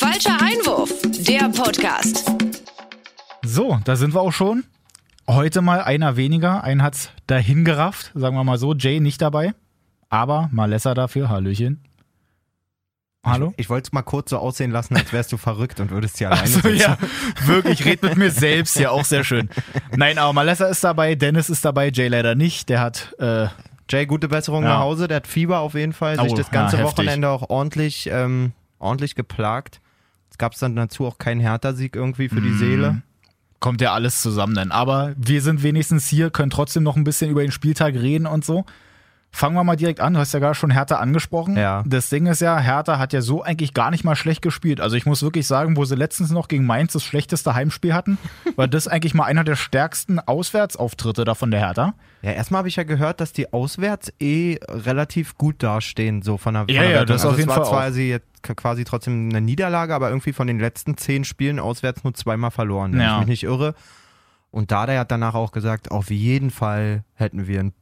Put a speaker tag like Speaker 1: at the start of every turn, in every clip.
Speaker 1: Falscher Einwurf, der Podcast.
Speaker 2: So, da sind wir auch schon. Heute mal einer weniger. Einen hat's dahin gerafft, sagen wir mal so. Jay nicht dabei. Aber Malessa dafür. Hallöchen. Hallo?
Speaker 3: Ich, ich wollte es mal kurz so aussehen lassen, als wärst du verrückt und würdest hier alleine
Speaker 2: Also
Speaker 3: sitzen.
Speaker 2: ja, wirklich, red mit mir selbst, ja, auch sehr schön. Nein, aber Malessa ist dabei, Dennis ist dabei, Jay leider nicht. Der hat, äh,
Speaker 3: Jay, gute Besserung
Speaker 2: Ja.
Speaker 3: nach Hause. Der hat Fieber auf jeden Fall. Sich
Speaker 2: Oh,
Speaker 3: das ganze
Speaker 2: ja.
Speaker 3: Wochenende auch ordentlich, ähm, ordentlich geplagt. Es gab dann dazu auch keinen Hertha-Sieg irgendwie für die
Speaker 2: Mhm.
Speaker 3: Seele.
Speaker 2: kommt ja alles zusammen dann. Aber wir sind wenigstens hier, können trotzdem noch ein bisschen über den Spieltag reden und so. Fangen wir mal direkt an. Du hast ja gerade schon Hertha angesprochen.
Speaker 3: Ja.
Speaker 2: Das Ding ist ja, Hertha hat ja so eigentlich gar nicht mal schlecht gespielt. Also ich muss wirklich sagen, wo sie letztens noch gegen Mainz das schlechteste Heimspiel hatten, war das eigentlich mal einer der stärksten Auswärtsauftritte da von der Hertha.
Speaker 3: Ja, erstmal habe ich ja gehört, dass die auswärts eh relativ gut dastehen, so von der, von
Speaker 2: Ja,
Speaker 3: der
Speaker 2: ja, das
Speaker 3: also
Speaker 2: auf jeden Fall
Speaker 3: zwar sie jetzt quasi trotzdem eine Niederlage, aber irgendwie von den letzten zehn Spielen auswärts nur zweimal verloren, wenn
Speaker 2: Ja.
Speaker 3: ich mich nicht irre. Und Dada hat danach auch gesagt, auf jeden Fall hätten wir, ein,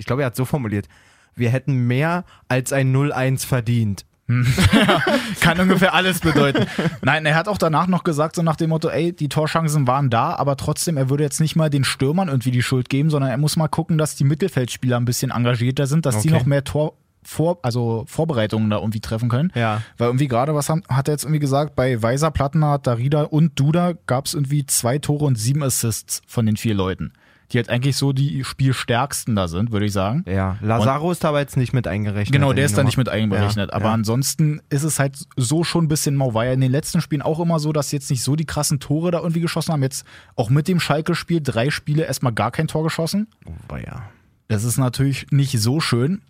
Speaker 3: ich glaube, er hat so formuliert, wir hätten mehr als ein 0-1 verdient.
Speaker 2: Kann ungefähr alles bedeuten. Nein, er hat auch danach noch gesagt, so nach dem Motto, ey, die Torchancen waren da, aber trotzdem, er würde jetzt nicht mal den Stürmern irgendwie die Schuld geben, sondern er muss mal gucken, dass die Mittelfeldspieler ein bisschen engagierter sind, dass die
Speaker 3: Okay.
Speaker 2: noch mehr Tor, vor, also Vorbereitungen da irgendwie treffen können.
Speaker 3: Ja.
Speaker 2: Weil irgendwie gerade, was haben, hat er jetzt irgendwie gesagt, bei Weiser, Plattenhardt, Darida und Duda gab es irgendwie zwei Tore und sieben Assists von den vier Leuten. Die halt eigentlich so die Spielstärksten da sind, würde ich sagen.
Speaker 3: Ja, Lazaro ist aber jetzt nicht mit eingerechnet.
Speaker 2: Genau, der ist da nicht mit einberechnet.
Speaker 3: Ja,
Speaker 2: aber
Speaker 3: ja.
Speaker 2: ansonsten ist es halt so schon ein bisschen mau. War ja in den letzten Spielen auch immer so, dass jetzt nicht so die krassen Tore da irgendwie geschossen haben. Jetzt auch mit dem Schalke-Spiel drei Spiele erstmal gar kein Tor geschossen.
Speaker 3: Oh, ja.
Speaker 2: Das ist natürlich nicht so schön.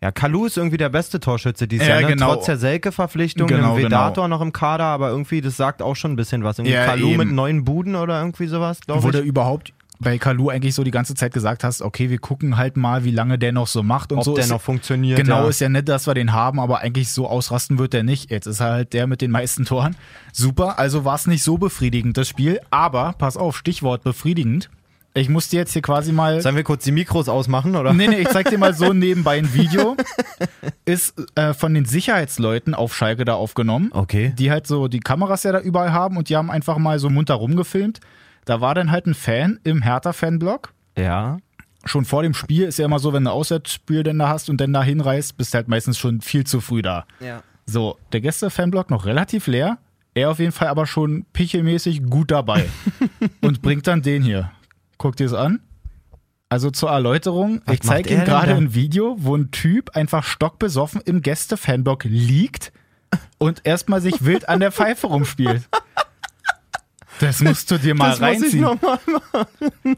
Speaker 3: Ja, Kalu ist irgendwie der beste Torschütze dieses
Speaker 2: Ja,
Speaker 3: Jahr, ne?
Speaker 2: genau.
Speaker 3: trotz der Selke-Verpflichtung,
Speaker 2: Genau,
Speaker 3: dem Vedator
Speaker 2: genau.
Speaker 3: noch im Kader, aber irgendwie, das sagt auch schon ein bisschen was. Irgendwie
Speaker 2: Ja,
Speaker 3: Kalu
Speaker 2: eben.
Speaker 3: mit neun Buden oder irgendwie sowas, glaube ich.
Speaker 2: überhaupt bei Kalu eigentlich so die ganze Zeit gesagt hast, okay, wir gucken halt mal, wie lange der noch so macht und
Speaker 3: Ob
Speaker 2: so.
Speaker 3: der
Speaker 2: ist,
Speaker 3: noch funktioniert.
Speaker 2: Genau,
Speaker 3: ja.
Speaker 2: ist ja nett, dass wir den haben, aber eigentlich so ausrasten wird der nicht. Jetzt ist er halt der mit den meisten Toren. Super, also war es nicht so befriedigend, das Spiel. Aber, pass auf, Stichwort befriedigend. Ich musste jetzt hier quasi mal.
Speaker 3: Sollen wir kurz die Mikros ausmachen, oder?
Speaker 2: Nee, nee, ich zeig dir mal so nebenbei ein Video. Ist äh, von den Sicherheitsleuten auf Schalke da aufgenommen.
Speaker 3: Okay.
Speaker 2: Die halt so die Kameras ja da überall haben und die haben einfach mal so munter rumgefilmt. Da war dann halt ein Fan im Hertha-Fanblock.
Speaker 3: Ja.
Speaker 2: Schon vor dem Spiel ist ja immer so, wenn du ein Auswärtsspiel denn da hast und dann da hinreist, bist du halt meistens schon viel zu früh da.
Speaker 3: Ja.
Speaker 2: So, der Gäste-Fanblock noch relativ leer. Er auf jeden Fall aber schon pichelmäßig gut dabei. und bringt dann den hier. Guck dir das an. Also zur Erläuterung,
Speaker 3: Was
Speaker 2: ich zeige
Speaker 3: denn
Speaker 2: gerade ein Video, wo ein Typ einfach stockbesoffen im Gäste-Fanblock liegt und erstmal sich wild an der Pfeife rumspielt. Das musst du dir mal
Speaker 3: das muss ich
Speaker 2: reinziehen.
Speaker 3: nochmal machen.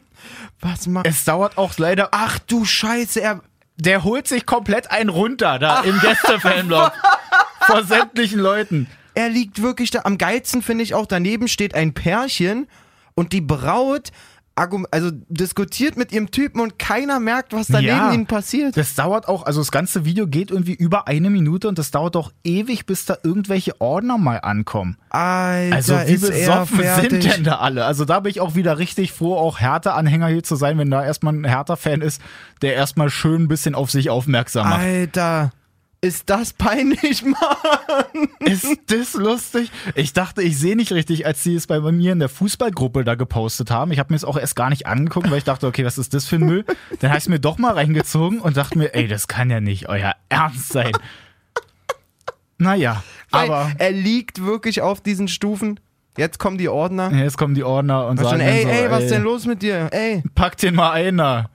Speaker 3: Was macht...
Speaker 2: Es dauert auch leider.
Speaker 3: Ach du Scheiße, er...
Speaker 2: Der holt sich komplett einen runter da im Gäste-Fanblock. vor sämtlichen Leuten.
Speaker 3: Er liegt wirklich da. Am geilsten finde ich auch, daneben steht ein Pärchen und die Braut also diskutiert mit ihrem Typen und keiner merkt, was daneben
Speaker 2: Ja.
Speaker 3: ihnen passiert.
Speaker 2: Das dauert auch, also das ganze Video geht irgendwie über eine Minute und das dauert auch ewig, bis da irgendwelche Ordner mal ankommen.
Speaker 3: Alter,
Speaker 2: Also wie besoffen sind denn da alle? Also da bin ich auch wieder richtig froh, auch Hertha-Anhänger hier zu sein, wenn da erstmal ein Hertha-Fan ist, der erstmal schön ein bisschen auf sich aufmerksam macht.
Speaker 3: Alter, ist das peinlich, Mann?
Speaker 2: Ist das lustig? Ich dachte, ich sehe nicht richtig, als sie es bei mir in der Fußballgruppe da gepostet haben. Ich habe mir es auch erst gar nicht angeguckt, weil ich dachte, okay, was ist das für ein Müll? Dann habe ich es mir doch mal reingezogen und dachte mir, ey, das kann ja nicht euer Ernst sein. Naja, aber
Speaker 3: Weil er liegt wirklich auf diesen Stufen. Jetzt kommen die Ordner.
Speaker 2: jetzt kommen die Ordner und sagen
Speaker 3: schon, ey,
Speaker 2: so,
Speaker 3: ey, was ist denn los mit dir? Ey.
Speaker 2: Pack den mal ein da.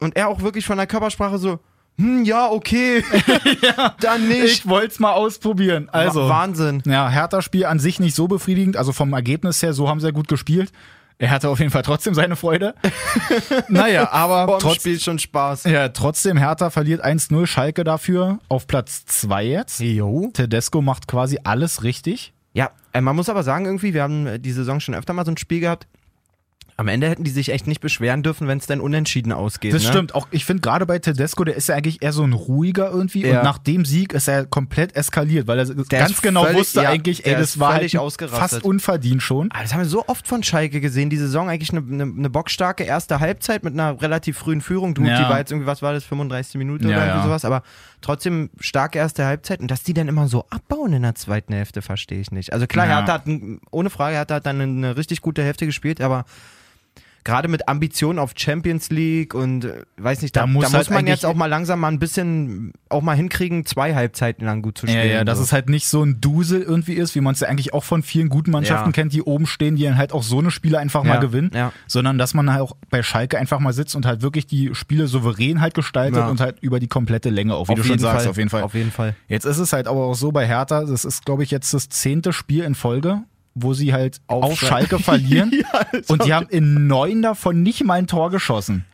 Speaker 3: Und er auch wirklich von der Körpersprache so, hm, ja, okay. Dann nicht.
Speaker 2: Ich wollte es mal ausprobieren. Also,
Speaker 3: Wa- Wahnsinn.
Speaker 2: ja, Hertha-Spiel an sich nicht so befriedigend. Also vom Ergebnis her, so haben sie ja gut gespielt. Er hatte auf jeden Fall trotzdem seine Freude. naja, aber trotz,
Speaker 3: Spiel schon Spaß.
Speaker 2: ja, trotzdem, Hertha verliert 1-0, Schalke dafür auf Platz 2 jetzt.
Speaker 3: Jo.
Speaker 2: Tedesco macht quasi alles richtig.
Speaker 3: Ja, äh, man muss aber sagen, irgendwie, wir haben äh, die Saison schon öfter mal so ein Spiel gehabt. Am Ende hätten die sich echt nicht beschweren dürfen, wenn es dann unentschieden ausgeht.
Speaker 2: Das
Speaker 3: ne?
Speaker 2: stimmt. Auch ich finde gerade bei Tedesco, der ist ja eigentlich eher so ein ruhiger irgendwie.
Speaker 3: Ja.
Speaker 2: Und nach dem Sieg ist er komplett eskaliert, weil er ganz
Speaker 3: ist
Speaker 2: genau
Speaker 3: völlig-
Speaker 2: wusste
Speaker 3: ja,
Speaker 2: eigentlich, ey,
Speaker 3: der
Speaker 2: das war halt fast unverdient schon.
Speaker 3: Aber das haben wir so oft von Schalke gesehen, die Saison eigentlich eine, eine, eine bockstarke erste Halbzeit mit einer relativ frühen Führung. Du,
Speaker 2: Ja.
Speaker 3: die war jetzt irgendwie, was war das, 35 Minuten oder irgendwie sowas, aber trotzdem starke erste Halbzeit und dass die dann immer so abbauen in der zweiten Hälfte, verstehe ich nicht. Also klar,
Speaker 2: Ja.
Speaker 3: Hertha hat, ohne Frage, Hertha hat dann eine richtig gute Hälfte gespielt, aber gerade mit Ambitionen auf Champions League und äh, weiß nicht, da,
Speaker 2: Da
Speaker 3: da
Speaker 2: muss
Speaker 3: muss,
Speaker 2: halt
Speaker 3: man jetzt auch mal langsam mal ein bisschen auch mal hinkriegen, zwei Halbzeiten lang gut zu
Speaker 2: Ja,
Speaker 3: spielen.
Speaker 2: ja, dass
Speaker 3: so.
Speaker 2: es halt nicht so ein Dusel irgendwie ist, wie man es ja eigentlich auch von vielen guten Mannschaften
Speaker 3: Ja.
Speaker 2: kennt, die oben stehen, die dann halt auch so eine Spiele einfach mal
Speaker 3: Ja,
Speaker 2: gewinnen,
Speaker 3: ja.
Speaker 2: sondern dass man halt auch bei Schalke einfach mal sitzt und halt wirklich die Spiele souverän halt gestaltet
Speaker 3: Ja.
Speaker 2: und halt über die komplette Länge auch, wie du schon sagst, auf jeden Fall.
Speaker 3: Auf jeden Fall.
Speaker 2: Jetzt ist es halt aber auch so bei Hertha, das ist, glaube ich, jetzt das zehnte Spiel in Folge, wo sie halt auf,
Speaker 3: Auf Schal-
Speaker 2: Schalke verlieren. und die haben in neun davon nicht mal ein Tor geschossen.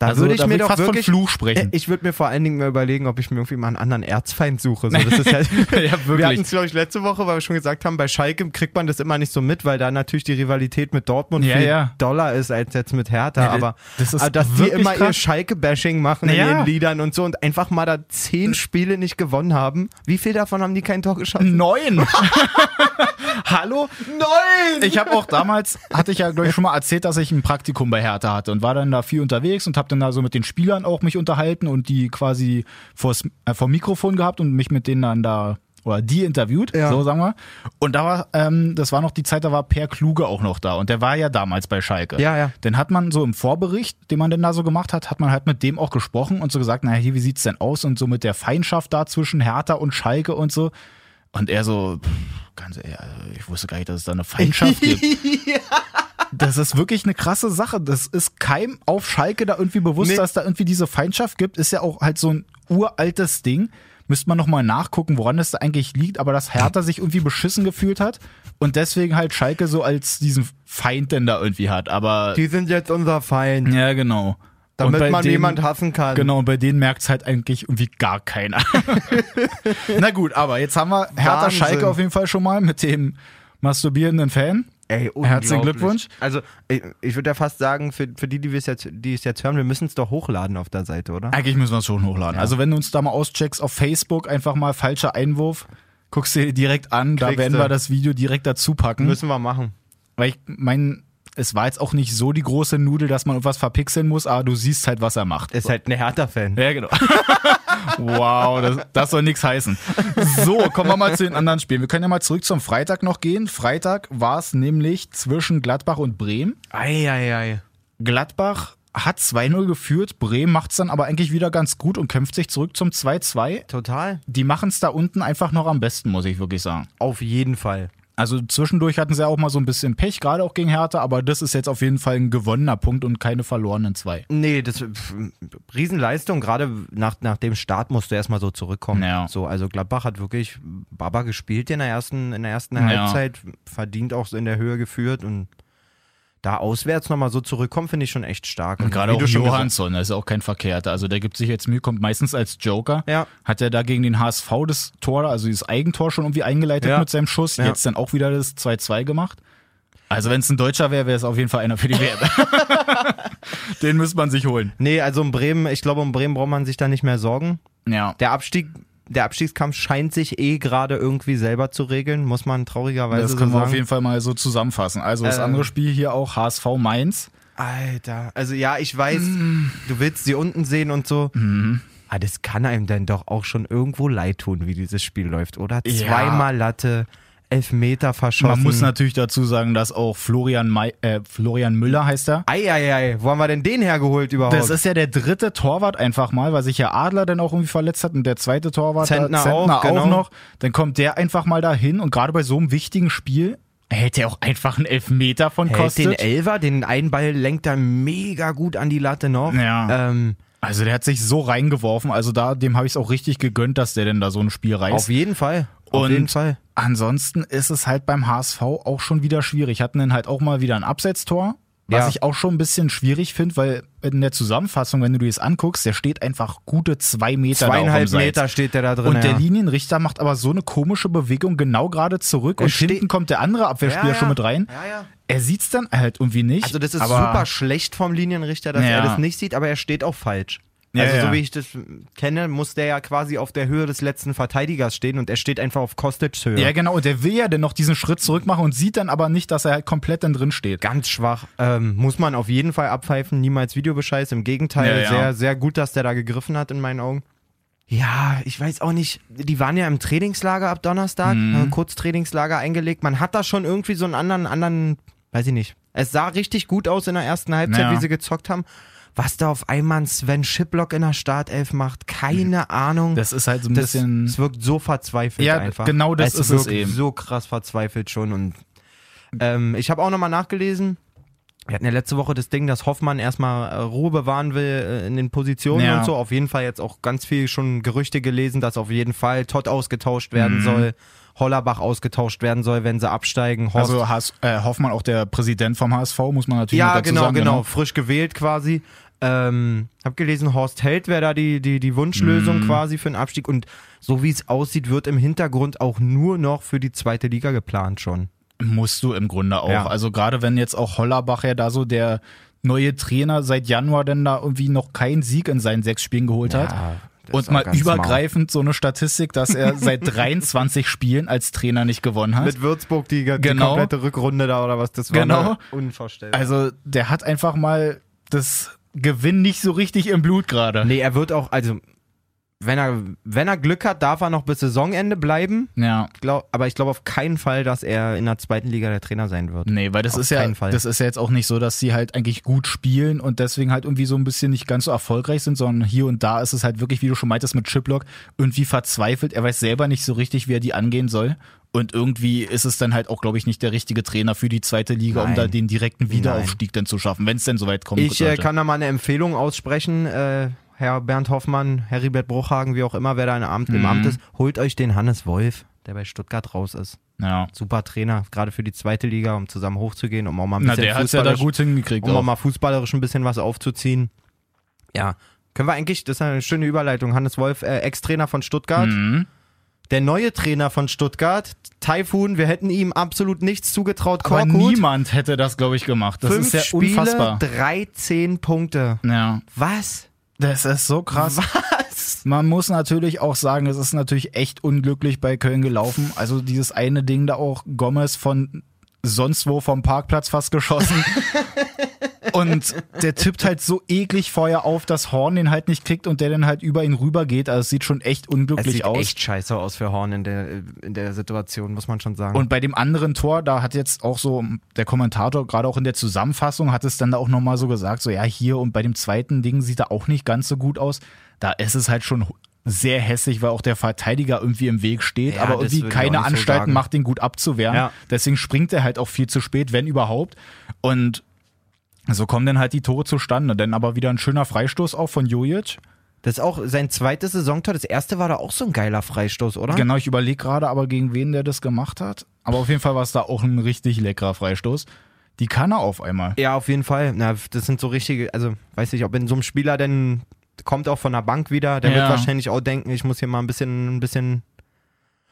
Speaker 3: Da
Speaker 2: Also,
Speaker 3: würde ich mir
Speaker 2: ich
Speaker 3: doch
Speaker 2: fast von
Speaker 3: wirklich,
Speaker 2: Fluch sprechen.
Speaker 3: Ich würde mir vor allen Dingen mal überlegen, ob ich mir irgendwie mal einen anderen Erzfeind suche. So, das ist ja,
Speaker 2: ja,
Speaker 3: wir hatten
Speaker 2: wirklich.
Speaker 3: es, glaube ich, letzte Woche, weil wir schon gesagt haben, bei Schalke kriegt man das immer nicht so mit, weil da natürlich die Rivalität mit Dortmund
Speaker 2: Ja,
Speaker 3: viel
Speaker 2: ja.
Speaker 3: doller ist als jetzt mit Hertha.
Speaker 2: Ja,
Speaker 3: aber
Speaker 2: das ist
Speaker 3: aber dass die
Speaker 2: wirklich
Speaker 3: immer ihr
Speaker 2: krass.
Speaker 3: Schalke-Bashing machen in ihren Liedern und so und einfach mal da zehn Spiele nicht gewonnen haben. Wie viel davon haben die kein Tor geschossen?
Speaker 2: Neun! Hallo?
Speaker 3: Neun!
Speaker 2: Ich habe auch damals, hatte ich ja glaube ich schon mal erzählt, dass ich ein Praktikum bei Hertha hatte und war dann da viel unterwegs und habe dann da so mit den Spielern auch mich unterhalten und die quasi vors, äh, vor Mikrofon gehabt und mich mit denen dann da oder die interviewt,
Speaker 3: Ja.
Speaker 2: so sagen wir. Und da war, ähm, das war noch die Zeit, da war Per Kluge auch noch da und der war ja damals bei Schalke.
Speaker 3: Ja, ja.
Speaker 2: Dann hat man so im Vorbericht, den man denn da so gemacht hat, hat man halt mit dem auch gesprochen und so gesagt, naja, hier, wie sieht's denn aus und so mit der Feindschaft da zwischen Hertha und Schalke und so. Und er so, pff, ganz ehrlich, also ich wusste gar nicht, dass es da eine Feindschaft gibt. Das ist wirklich eine krasse Sache. Das ist keinem auf Schalke da irgendwie bewusst,
Speaker 3: Nee.
Speaker 2: dass da irgendwie diese Feindschaft gibt. Ist ja auch halt so ein uraltes Ding. Müsste man nochmal nachgucken, woran das da eigentlich liegt, aber dass Hertha sich irgendwie beschissen gefühlt hat und deswegen halt Schalke so als diesen Feind denn da irgendwie hat. Aber
Speaker 3: Die sind jetzt unser Feind,
Speaker 2: ja, genau.
Speaker 3: damit man
Speaker 2: denen-
Speaker 3: jemand hassen kann.
Speaker 2: Genau, und bei denen merkt es halt eigentlich irgendwie gar keiner. Na gut, aber jetzt haben wir Hertha
Speaker 3: Wahnsinn.
Speaker 2: Schalke auf jeden Fall schon mal mit dem masturbierenden Fan.
Speaker 3: Ey,
Speaker 2: Herzlichen. Glückwunsch.
Speaker 3: Also, ich, ich würde ja fast sagen, für, für die, die es jetzt, die es jetzt hören, wir müssen es doch hochladen auf der Seite, oder?
Speaker 2: Eigentlich müssen wir es schon hochladen. Also wenn du uns da mal auscheckst auf Facebook, einfach mal falscher Einwurf, guckst dir direkt an, da
Speaker 3: Kriegst
Speaker 2: werden
Speaker 3: du.
Speaker 2: wir das Video direkt dazu packen.
Speaker 3: Müssen wir machen.
Speaker 2: Weil ich mein, es war jetzt auch nicht so die große Nudel, dass man irgendwas verpixeln muss, aber du siehst halt, was er macht.
Speaker 3: Ist halt ein Hertha-Fan.
Speaker 2: Ja, genau. wow, das, das soll nichts heißen. So, kommen wir mal zu den anderen Spielen. Wir können ja mal zurück zum Freitag noch gehen. Freitag war es nämlich zwischen Gladbach und Bremen.
Speaker 3: Eieiei.
Speaker 2: Gladbach hat 2-0 geführt, Bremen macht es dann aber eigentlich wieder ganz gut und kämpft sich zurück zum 2-2.
Speaker 3: Total.
Speaker 2: Die machen es da unten einfach noch am besten, muss ich wirklich sagen.
Speaker 3: Auf jeden Fall.
Speaker 2: Also zwischendurch hatten sie auch mal so ein bisschen Pech, gerade auch gegen Hertha, aber das ist jetzt auf jeden Fall ein gewonnener Punkt und keine verlorenen zwei.
Speaker 3: Nee, das pf, Riesenleistung, gerade nach, nach dem Start musst du erstmal so zurückkommen.
Speaker 2: Ja.
Speaker 3: So, also Gladbach hat wirklich Baba gespielt in der ersten, in der ersten
Speaker 2: Ja.
Speaker 3: Halbzeit, verdient auch so in der Höhe geführt und da auswärts nochmal so zurückkommen, finde ich schon echt stark.
Speaker 2: Und gerade
Speaker 3: wie
Speaker 2: auch Johansson, das ist auch kein Verkehrter. Also der gibt sich jetzt Mühe, kommt meistens als Joker.
Speaker 3: Ja.
Speaker 2: Hat er da gegen den HSV das Tor, also dieses Eigentor schon irgendwie eingeleitet
Speaker 3: Ja.
Speaker 2: mit seinem Schuss.
Speaker 3: Ja.
Speaker 2: Jetzt dann auch wieder das 2-2 gemacht. Also wenn es ein Deutscher wäre, wäre es auf jeden Fall einer für die WM. Den müsste man sich holen.
Speaker 3: Nee, also um Bremen, ich glaube, um Bremen braucht man sich da nicht mehr sorgen.
Speaker 2: Ja.
Speaker 3: Der Abstieg, der Abstiegskampf scheint sich eh gerade irgendwie selber zu regeln, muss man traurigerweise
Speaker 2: Das
Speaker 3: so
Speaker 2: können wir
Speaker 3: sagen.
Speaker 2: auf jeden Fall mal so zusammenfassen. Also das
Speaker 3: Ähm.
Speaker 2: andere Spiel hier auch HSV Mainz.
Speaker 3: Alter, also ja, ich weiß,
Speaker 2: Mm.
Speaker 3: du willst sie unten sehen und so.
Speaker 2: Mhm.
Speaker 3: Aber das kann einem dann doch auch schon irgendwo leid tun, wie dieses Spiel läuft, oder?
Speaker 2: Ja.
Speaker 3: Zweimal Latte, Elfmeter verschossen.
Speaker 2: Man muss natürlich dazu sagen, dass auch Florian, Mai, äh, Florian Müller heißt er.
Speaker 3: Eieiei, wo haben wir denn den hergeholt überhaupt?
Speaker 2: Das ist ja der dritte Torwart einfach mal, weil sich ja Adler dann auch irgendwie verletzt hat und der zweite Torwart
Speaker 3: Zentner
Speaker 2: Zentner
Speaker 3: auch, genau.
Speaker 2: noch. Dann kommt der einfach mal dahin und gerade bei so einem wichtigen Spiel hält er auch einfach einen Elfmeter von
Speaker 3: Hält
Speaker 2: kostet.
Speaker 3: den Elfer, den einen Ball lenkt er mega gut an die Latte noch.
Speaker 2: Ja.
Speaker 3: Ähm,
Speaker 2: also der hat sich so reingeworfen, also da dem habe ich es auch richtig gegönnt, dass der denn da so ein Spiel reißt.
Speaker 3: auf jeden Fall. Auf
Speaker 2: Und
Speaker 3: jeden Fall.
Speaker 2: Ansonsten ist es halt beim HSV auch schon wieder schwierig. Hatten dann halt auch mal wieder ein Absetztor, was
Speaker 3: Ja.
Speaker 2: ich auch schon ein bisschen schwierig finde, weil in der Zusammenfassung, wenn du dir das anguckst, der steht einfach gute zwei Meter
Speaker 3: Zweieinhalb. Meter steht der da drin.
Speaker 2: Und der
Speaker 3: ja.
Speaker 2: Linienrichter macht aber so eine komische Bewegung genau gerade zurück
Speaker 3: Er
Speaker 2: und hinten kommt der andere Abwehrspieler
Speaker 3: Ja,
Speaker 2: schon mit rein. Er sieht's dann halt irgendwie nicht.
Speaker 3: Also das ist super schlecht vom Linienrichter, dass er das nicht sieht, aber er steht auch falsch.
Speaker 2: Ja,
Speaker 3: also so
Speaker 2: ja.
Speaker 3: wie ich das kenne, muss der ja quasi auf der Höhe des letzten Verteidigers stehen und er steht einfach auf Kostic's Höhe.
Speaker 2: Ja, genau. Und der will ja dann noch diesen Schritt zurück machen und sieht dann aber nicht, dass er halt komplett dann drin steht.
Speaker 3: Ganz schwach. Ähm, muss man auf jeden Fall abpfeifen, niemals Videobescheiß. Im Gegenteil,
Speaker 2: Ja,
Speaker 3: sehr, sehr gut, dass der da gegriffen hat in meinen Augen. Ja, ich weiß auch nicht. Die waren ja im Trainingslager ab Donnerstag,
Speaker 2: Mhm.
Speaker 3: äh, Kurztrainingslager eingelegt. Man hat da schon irgendwie so einen anderen, anderen, weiß ich nicht. Es sah richtig gut aus in der ersten Halbzeit,
Speaker 2: Ja.
Speaker 3: wie sie gezockt haben. Was da auf einmal ein Sven Schiplock in der Startelf macht, keine Ahnung.
Speaker 2: Das ist halt so ein
Speaker 3: das,
Speaker 2: bisschen.
Speaker 3: es wirkt so verzweifelt
Speaker 2: Ja,
Speaker 3: einfach.
Speaker 2: genau das ist es eben.
Speaker 3: so krass verzweifelt schon. Und ähm, ich habe auch nochmal nachgelesen. Wir hatten ja letzte Woche das Ding, dass Hoffmann erstmal äh, Ruhe bewahren will äh, in den Positionen
Speaker 2: Ja.
Speaker 3: und so. Auf jeden Fall jetzt auch ganz viel schon Gerüchte gelesen, dass auf jeden Fall Todd ausgetauscht werden
Speaker 2: Mhm.
Speaker 3: soll, Hollerbach ausgetauscht werden soll, wenn sie absteigen. Horst
Speaker 2: Also Has, äh, Hoffmann auch der Präsident vom HSV, muss man natürlich
Speaker 3: ja,
Speaker 2: dazu
Speaker 3: genau,
Speaker 2: sagen.
Speaker 3: genau, frisch gewählt quasi. Ähm, hab gelesen, Horst Held wäre da die, die, die Wunschlösung
Speaker 2: Mhm.
Speaker 3: quasi für den Abstieg. Und so wie es aussieht, wird im Hintergrund auch nur noch für die zweite Liga geplant schon.
Speaker 2: Musst du im Grunde auch.
Speaker 3: Ja.
Speaker 2: Also gerade wenn jetzt auch Hollerbach ja da so der neue Trainer seit Januar denn da irgendwie noch keinen Sieg in seinen sechs Spielen geholt hat. Und mal übergreifend so eine Statistik, dass er seit 23 Spielen als Trainer nicht gewonnen hat.
Speaker 3: Mit Würzburg die, die
Speaker 2: Genau.
Speaker 3: komplette Rückrunde da oder was das war.
Speaker 2: Genau.
Speaker 3: Unvorstellbar.
Speaker 2: Also der hat einfach mal das Gewinn nicht so richtig im Blut gerade.
Speaker 3: nee, er wird auch, also wenn er, wenn er Glück hat, darf er noch bis Saisonende bleiben.
Speaker 2: Ja.
Speaker 3: Glaub, aber ich glaube auf keinen Fall, dass er in der zweiten Liga der Trainer sein wird.
Speaker 2: Nee, weil das
Speaker 3: Auf
Speaker 2: ist ja,
Speaker 3: Fall.
Speaker 2: das ist ja jetzt auch nicht so, dass sie halt eigentlich gut spielen und deswegen halt irgendwie so ein bisschen nicht ganz so erfolgreich sind, sondern hier und da ist es halt wirklich, wie du schon meintest mit Chiplock, irgendwie verzweifelt. Er weiß selber nicht so richtig, wie er die angehen soll. Und irgendwie ist es dann halt auch, glaube ich, nicht der richtige Trainer für die zweite Liga, um
Speaker 3: Nein.
Speaker 2: da den direkten Wiederaufstieg dann zu schaffen, wenn es denn soweit kommt.
Speaker 3: Ich äh, kann da mal eine Empfehlung aussprechen, äh, Herr Bernd Hoffmann, Heribert Bruchhagen, wie auch immer, wer da im Amt, im
Speaker 2: Mhm.
Speaker 3: Amt ist, holt euch den Hannes Wolf, der bei Stuttgart raus ist.
Speaker 2: ja.
Speaker 3: Super Trainer, gerade für die zweite Liga, um zusammen hochzugehen, um auch mal ein
Speaker 2: Na,
Speaker 3: bisschen
Speaker 2: der hat ja da gut hingekriegt.
Speaker 3: um Auch. mal fußballerisch ein bisschen was aufzuziehen. Ja, können wir eigentlich, das ist eine schöne Überleitung, Hannes Wolf, äh, Ex-Trainer von Stuttgart,
Speaker 2: Mhm.
Speaker 3: Der neue Trainer von Stuttgart, Taifun, wir hätten ihm absolut nichts zugetraut,
Speaker 2: Aber
Speaker 3: Korkut,
Speaker 2: niemand hätte das, glaube ich, gemacht. Das
Speaker 3: fünf
Speaker 2: ist ja
Speaker 3: Spiele,
Speaker 2: unfassbar.
Speaker 3: 13 Punkte.
Speaker 2: Ja.
Speaker 3: Was?
Speaker 2: Das ist so krass.
Speaker 3: Was?
Speaker 2: Man muss natürlich auch sagen, es ist natürlich echt unglücklich bei Köln gelaufen. Also dieses eine Ding da auch Gomez von sonst wo vom Parkplatz fast geschossen. und der tippt halt so eklig vorher auf, dass Horn den halt nicht kriegt und der dann halt über ihn rüber geht. Also es sieht schon echt
Speaker 3: Es
Speaker 2: unglücklich
Speaker 3: sieht
Speaker 2: aus.
Speaker 3: echt scheiße aus für Horn in der, in der Situation, muss man schon sagen.
Speaker 2: Und bei dem anderen Tor, da hat jetzt auch so der Kommentator, gerade auch in der Zusammenfassung, hat es dann da auch nochmal so gesagt, so ja, hier und bei dem zweiten Ding sieht er auch nicht ganz so gut aus. Da ist es halt schon sehr hässlich, weil auch der Verteidiger irgendwie im Weg steht,
Speaker 3: Ja,
Speaker 2: aber irgendwie keine
Speaker 3: so
Speaker 2: Anstalten
Speaker 3: sagen.
Speaker 2: macht, den gut abzuwehren.
Speaker 3: Ja.
Speaker 2: Deswegen springt er halt auch viel zu spät, wenn überhaupt. Und so kommen dann halt die Tore zustande. Dann aber wieder ein schöner Freistoß auch von Jojic.
Speaker 3: das ist auch sein zweites Saisontor. Das erste war da auch so ein geiler Freistoß, oder?
Speaker 2: Genau, ich überlege gerade aber, gegen wen der das gemacht hat. Aber auf jeden Fall war es da auch ein richtig leckerer Freistoß. Die kann er auf einmal.
Speaker 3: Ja, auf jeden Fall. Na, das sind so richtige, also weiß nicht, ob in so einem Spieler denn kommt auch von der Bank wieder, der
Speaker 2: Ja.
Speaker 3: wird wahrscheinlich auch denken, ich muss hier mal ein bisschen, ein bisschen,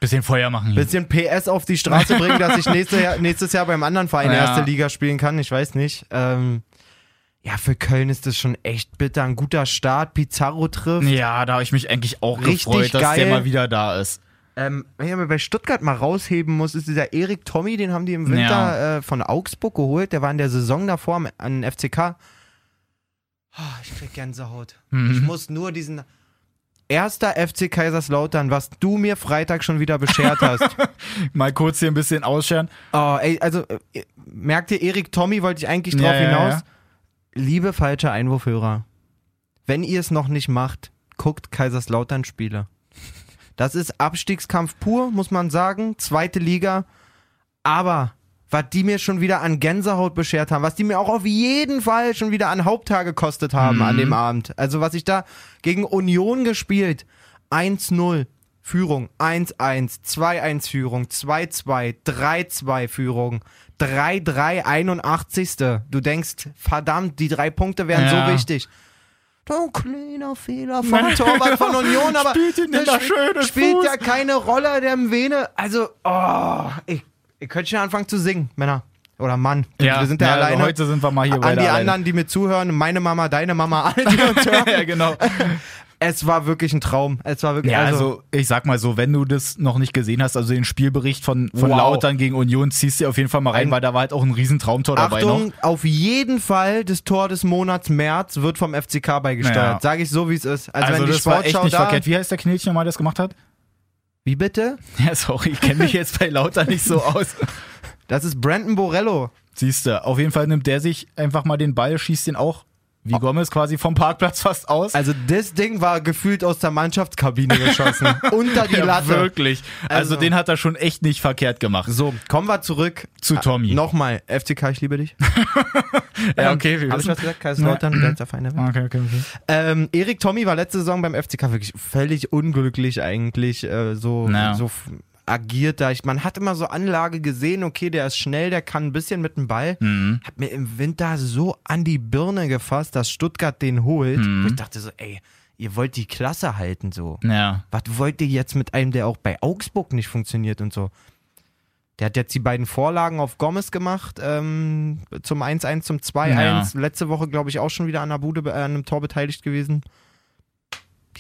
Speaker 2: Bisschen Feuer machen.
Speaker 3: bisschen PS auf die Straße bringen, dass ich nächste Jahr, nächstes Jahr beim anderen Verein
Speaker 2: Ja.
Speaker 3: erste Liga spielen kann. Ich weiß nicht. Ähm, ja, für Köln ist das schon echt bitter. Ein guter Start. Pizarro trifft.
Speaker 2: Ja, da habe ich mich eigentlich auch
Speaker 3: Richtig
Speaker 2: gefreut, dass der
Speaker 3: geil.
Speaker 2: mal wieder da ist.
Speaker 3: Ähm, wenn ich aber bei Stuttgart mal rausheben muss, ist dieser Erik Tommy, den haben die im Winter äh, von Augsburg geholt. Der war in der Saison davor an FCK. Ah, ich krieg Gänsehaut.
Speaker 2: Mhm.
Speaker 3: Ich muss nur diesen. Erster FC Kaiserslautern, was du mir Freitag schon wieder beschert hast.
Speaker 2: Mal kurz hier ein bisschen ausscheren.
Speaker 3: oh, ey, also, äh, merkt ihr, Erik Tommy wollte ich eigentlich drauf
Speaker 2: Ja, ja,
Speaker 3: hinaus.
Speaker 2: ja.
Speaker 3: Liebe falsche Einwurfhörer, wenn ihr es noch nicht macht, guckt Kaiserslautern-Spiele. Das ist Abstiegskampf pur, muss man sagen. Zweite Liga. Aber was die mir schon wieder an Gänsehaut beschert haben, was die mir auch auf jeden Fall schon wieder an Haupttage gekostet haben an dem Abend. Also was ich da gegen Union gespielt. 1-0 Führung, 1-1, 2-1 Führung, 2-2, 3-2 Führung, 3-3, 81. Du denkst, verdammt, die drei Punkte wären
Speaker 2: Ja.
Speaker 3: so wichtig. Da ein kleiner Fehler vom Torwart von Union, aber
Speaker 2: Spielt
Speaker 3: der spielt
Speaker 2: Fuß?
Speaker 3: ja keine Rolle, der Vene. Also, oh, ich, ich könnte schon anfangen zu singen, Männer. Oder Mann.
Speaker 2: Ja,
Speaker 3: wir sind ja,
Speaker 2: ja,
Speaker 3: alleine.
Speaker 2: heute sind wir mal hier
Speaker 3: An die
Speaker 2: alleine.
Speaker 3: anderen, die mir zuhören, meine Mama, deine Mama, alle, die uns hören.
Speaker 2: ja, genau.
Speaker 3: Es war wirklich ein Traum. Es war wirklich,
Speaker 2: Ja,
Speaker 3: also,
Speaker 2: also ich sag mal so, wenn du das noch nicht gesehen hast, also den Spielbericht von, von
Speaker 3: Wow.
Speaker 2: Lautern gegen Union, ziehst du auf jeden Fall mal rein,
Speaker 3: Ein-
Speaker 2: weil da war halt auch ein riesen Traumtor dabei noch.
Speaker 3: Achtung, auf jeden Fall das Tor des Monats März wird vom FCK beigesteuert.
Speaker 2: Ja.
Speaker 3: Sage ich so, wie es ist. Also,
Speaker 2: Also
Speaker 3: wenn die
Speaker 2: das war echt
Speaker 3: Sportschau
Speaker 2: nicht
Speaker 3: da...
Speaker 2: verkehrt. Wie heißt der Knilch nochmal, der das gemacht hat?
Speaker 3: Wie bitte?
Speaker 2: Ja, sorry, ich kenne mich jetzt bei Lauter nicht so aus.
Speaker 3: Das ist Brandon Borello.
Speaker 2: Siehst du, auf jeden Fall nimmt der sich einfach mal den Ball, schießt den auch, wie Gomez, quasi vom Parkplatz fast aus.
Speaker 3: Also das Ding war gefühlt aus der Mannschaftskabine geschossen. Unter die
Speaker 2: ja,
Speaker 3: Latte.
Speaker 2: wirklich. Also,
Speaker 3: Also-
Speaker 2: den hat er schon echt nicht verkehrt gemacht.
Speaker 3: So, kommen wir zurück
Speaker 2: Zu Tommy.
Speaker 3: Nochmal, FCK, ich liebe dich.
Speaker 2: Ja, okay, wir
Speaker 3: Hab ich was gesagt? Kaiserslautern, der ist der Feinde.
Speaker 2: Okay, okay, okay.
Speaker 3: Ähm, Erik Tommy war letzte Saison beim FCK wirklich völlig unglücklich eigentlich, äh, so,
Speaker 2: Ja.
Speaker 3: so agiert da. Ich, man hat immer so Anlage gesehen, okay, der ist schnell, der kann ein bisschen mit dem Ball.
Speaker 2: Mhm.
Speaker 3: Hat mir im Winter so an die Birne gefasst, dass Stuttgart den holt.
Speaker 2: Mhm.
Speaker 3: Ich dachte so, ey, ihr wollt die Klasse halten so.
Speaker 2: Ja.
Speaker 3: Was wollt ihr jetzt mit einem, der auch bei Augsburg nicht funktioniert und so? Der hat jetzt die beiden Vorlagen auf Gomez gemacht, ähm, zum 1-1, zum 2-1. Letzte Woche, glaube ich, auch schon wieder an, der Bude, äh, an einem Tor beteiligt gewesen.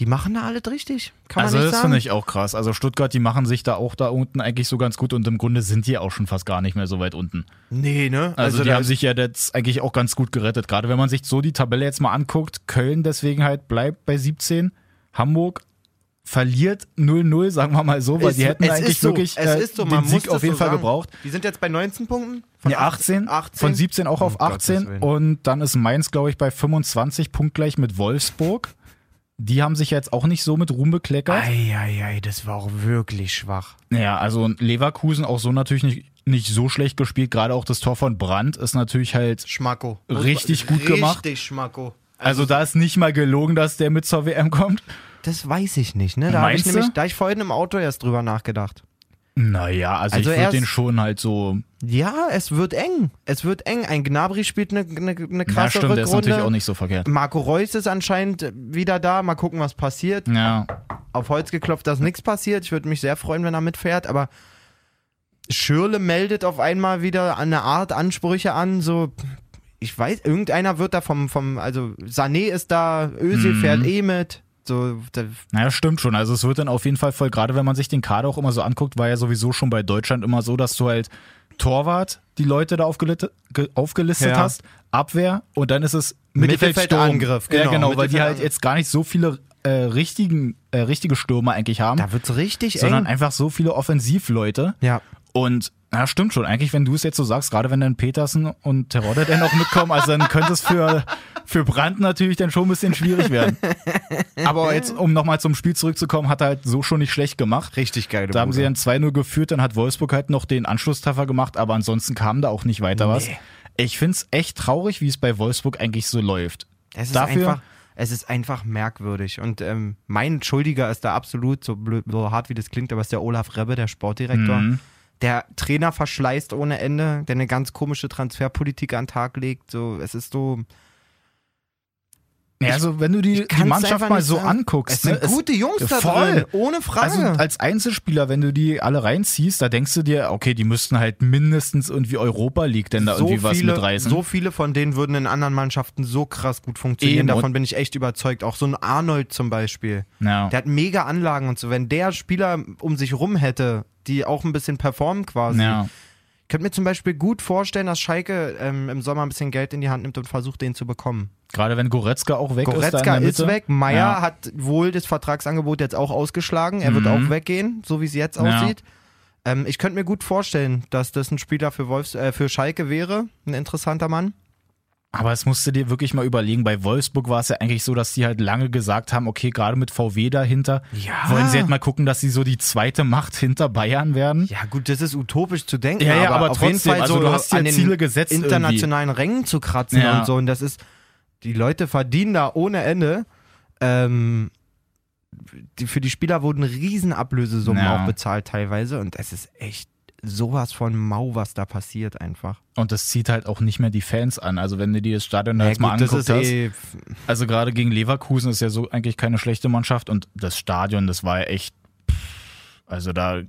Speaker 3: Die machen da alles richtig. Kann
Speaker 2: also
Speaker 3: man nicht
Speaker 2: das finde ich auch krass. Also Stuttgart, die machen sich da auch da unten eigentlich so ganz gut und im Grunde sind die auch schon fast gar nicht mehr so weit unten.
Speaker 3: Nee, ne?
Speaker 2: Also, die
Speaker 3: da-
Speaker 2: haben sich ja jetzt eigentlich auch ganz gut gerettet. Gerade wenn man sich so die Tabelle jetzt mal anguckt, Köln deswegen halt bleibt bei 17, Hamburg verliert 0-0, sagen wir mal so, weil
Speaker 3: Es-
Speaker 2: die hätten eigentlich
Speaker 3: ist so,
Speaker 2: wirklich
Speaker 3: es
Speaker 2: äh,
Speaker 3: ist so, man
Speaker 2: den Sieg auf jeden
Speaker 3: so
Speaker 2: Fall
Speaker 3: sagen.
Speaker 2: gebraucht.
Speaker 3: Die sind jetzt bei 19 Punkten?
Speaker 2: Ja, 18,
Speaker 3: 18?
Speaker 2: von 17 auch auf
Speaker 3: Um Gottes
Speaker 2: 18
Speaker 3: Willen.
Speaker 2: und dann ist Mainz, glaube ich, bei 25 punktgleich mit Wolfsburg. Die haben sich jetzt auch nicht so mit Ruhm bekleckert.
Speaker 3: Eieiei, das war auch wirklich schwach.
Speaker 2: Ja, also Leverkusen auch so natürlich nicht, nicht so schlecht gespielt. Gerade auch das Tor von Brandt ist natürlich halt.
Speaker 3: Schmacko.
Speaker 2: Richtig gut gemacht.
Speaker 3: Richtig Schmacko.
Speaker 2: Also da ist nicht mal gelogen, dass der mit zur WM kommt.
Speaker 3: Das weiß ich nicht, ne? Da habe ich nämlich, da ich vorhin im Auto erst drüber nachgedacht.
Speaker 2: Naja, also,
Speaker 3: Also
Speaker 2: ich würde den schon halt so.
Speaker 3: Ja, es wird eng. Es wird eng. Ein Gnabry spielt eine, eine, eine
Speaker 2: Ja,
Speaker 3: krasse
Speaker 2: stimmt, der ist
Speaker 3: Rückrunde.
Speaker 2: natürlich auch nicht so verkehrt.
Speaker 3: Marco Reus ist anscheinend wieder da. Mal gucken, was passiert.
Speaker 2: Ja,
Speaker 3: Auf Holz geklopft, dass nichts passiert. Ich würde mich sehr freuen, wenn er mitfährt. Aber Schürle meldet auf einmal wieder eine Art Ansprüche an. So, ich weiß, irgendeiner wird da vom, vom also Sané ist da, Özil
Speaker 2: Mhm.
Speaker 3: fährt eh mit. So, da,
Speaker 2: naja, stimmt schon. Also es wird dann auf jeden Fall voll, gerade wenn man sich den Kader auch immer so anguckt, war ja sowieso schon bei Deutschland immer so, dass du halt Torwart die Leute da aufgelistet, ge- aufgelistet
Speaker 3: Ja.
Speaker 2: hast, Abwehr und dann ist es Mittelfeld
Speaker 3: Mittelfeldangriff,
Speaker 2: Ja,
Speaker 3: genau,
Speaker 2: genau, weil die halt jetzt gar nicht so viele äh, richtigen, äh, richtige Stürmer eigentlich haben,
Speaker 3: da wird's richtig
Speaker 2: sondern
Speaker 3: eng.
Speaker 2: einfach so viele Offensivleute.
Speaker 3: Ja.
Speaker 2: Und ja, stimmt schon. Eigentlich, wenn du es jetzt so sagst, gerade wenn dann Petersen und Terodde dann noch mitkommen, also dann könnte es für, für Brandt natürlich dann schon ein bisschen schwierig werden. Aber jetzt, um nochmal zum Spiel zurückzukommen, hat er halt so schon nicht schlecht gemacht.
Speaker 3: Richtig geil.
Speaker 2: Da haben sie dann 2-0 geführt, dann hat Wolfsburg halt noch den Anschlusstreffer gemacht, aber ansonsten kam da auch nicht weiter was.
Speaker 3: Nee.
Speaker 2: Ich find's echt traurig, wie es bei Wolfsburg eigentlich so läuft.
Speaker 3: Es ist
Speaker 2: Dafür-
Speaker 3: einfach, es ist einfach merkwürdig. Und ähm, mein Schuldiger ist da absolut, so, blöd, so hart wie das klingt, aber ist der Olaf Rebbe, der Sportdirektor.
Speaker 2: Mhm.
Speaker 3: Der Trainer verschleißt ohne Ende, der eine ganz komische Transferpolitik an den Tag legt. So, es ist so.
Speaker 2: Ja, also wenn du die, die Mannschaft mal so
Speaker 3: sagen.
Speaker 2: anguckst,
Speaker 3: Es sind
Speaker 2: ne,
Speaker 3: gute Jungs da
Speaker 2: voll.
Speaker 3: drin, ohne Frage.
Speaker 2: Also als Einzelspieler, wenn du die alle reinziehst, da denkst du dir, okay, die müssten halt mindestens irgendwie Europa League denn da
Speaker 3: so
Speaker 2: irgendwie was
Speaker 3: viele,
Speaker 2: mitreißen.
Speaker 3: so viele von denen würden in anderen Mannschaften so krass gut funktionieren.
Speaker 2: Eben,
Speaker 3: Davon bin ich echt überzeugt. Auch so ein Arnold zum Beispiel.
Speaker 2: ja.
Speaker 3: Der hat mega Anlagen und so. Wenn der Spieler um sich rum hätte, die auch ein bisschen performen quasi.
Speaker 2: ja.
Speaker 3: Ich könnte mir zum Beispiel gut vorstellen, dass Schalke ähm, im Sommer ein bisschen Geld in die Hand nimmt und versucht, den zu bekommen.
Speaker 2: Gerade wenn Goretzka auch weg ist.
Speaker 3: Goretzka
Speaker 2: in der
Speaker 3: ist weg, Meier
Speaker 2: Ja.
Speaker 3: hat wohl das Vertragsangebot jetzt auch ausgeschlagen. Er wird
Speaker 2: Mhm.
Speaker 3: auch weggehen, so wie es jetzt
Speaker 2: Ja.
Speaker 3: aussieht. Ähm, ich könnte mir gut vorstellen, dass das ein Spieler für, Wolfs äh, für Schalke wäre, ein interessanter Mann.
Speaker 2: Aber es musst du dir wirklich mal überlegen. Bei Wolfsburg war es ja eigentlich so, dass die halt lange gesagt haben, okay, gerade mit VW dahinter,
Speaker 3: Ja.
Speaker 2: wollen sie halt mal gucken, dass sie so die zweite Macht hinter Bayern werden.
Speaker 3: Ja, gut, das ist utopisch zu denken,
Speaker 2: Ja, ja,
Speaker 3: aber,
Speaker 2: aber
Speaker 3: auf jeden
Speaker 2: trotzdem,
Speaker 3: Fall
Speaker 2: also
Speaker 3: so
Speaker 2: du hast ja
Speaker 3: an den
Speaker 2: Ziele gesetzt
Speaker 3: internationalen Rängen zu kratzen
Speaker 2: Ja.
Speaker 3: und so. Und das ist, die Leute verdienen da ohne Ende. Ähm, die, für die Spieler wurden Riesenablösesummen
Speaker 2: Ja.
Speaker 3: auch bezahlt teilweise und es ist echt sowas von mau, was da passiert einfach.
Speaker 2: Und das zieht halt auch nicht mehr die Fans an. Also wenn du dir das Stadion da
Speaker 3: Ja,
Speaker 2: jetzt mal
Speaker 3: gut, ist
Speaker 2: hast.
Speaker 3: eh,
Speaker 2: Also gerade gegen Leverkusen ist ja so eigentlich keine schlechte Mannschaft und das Stadion, das war ja echt, also da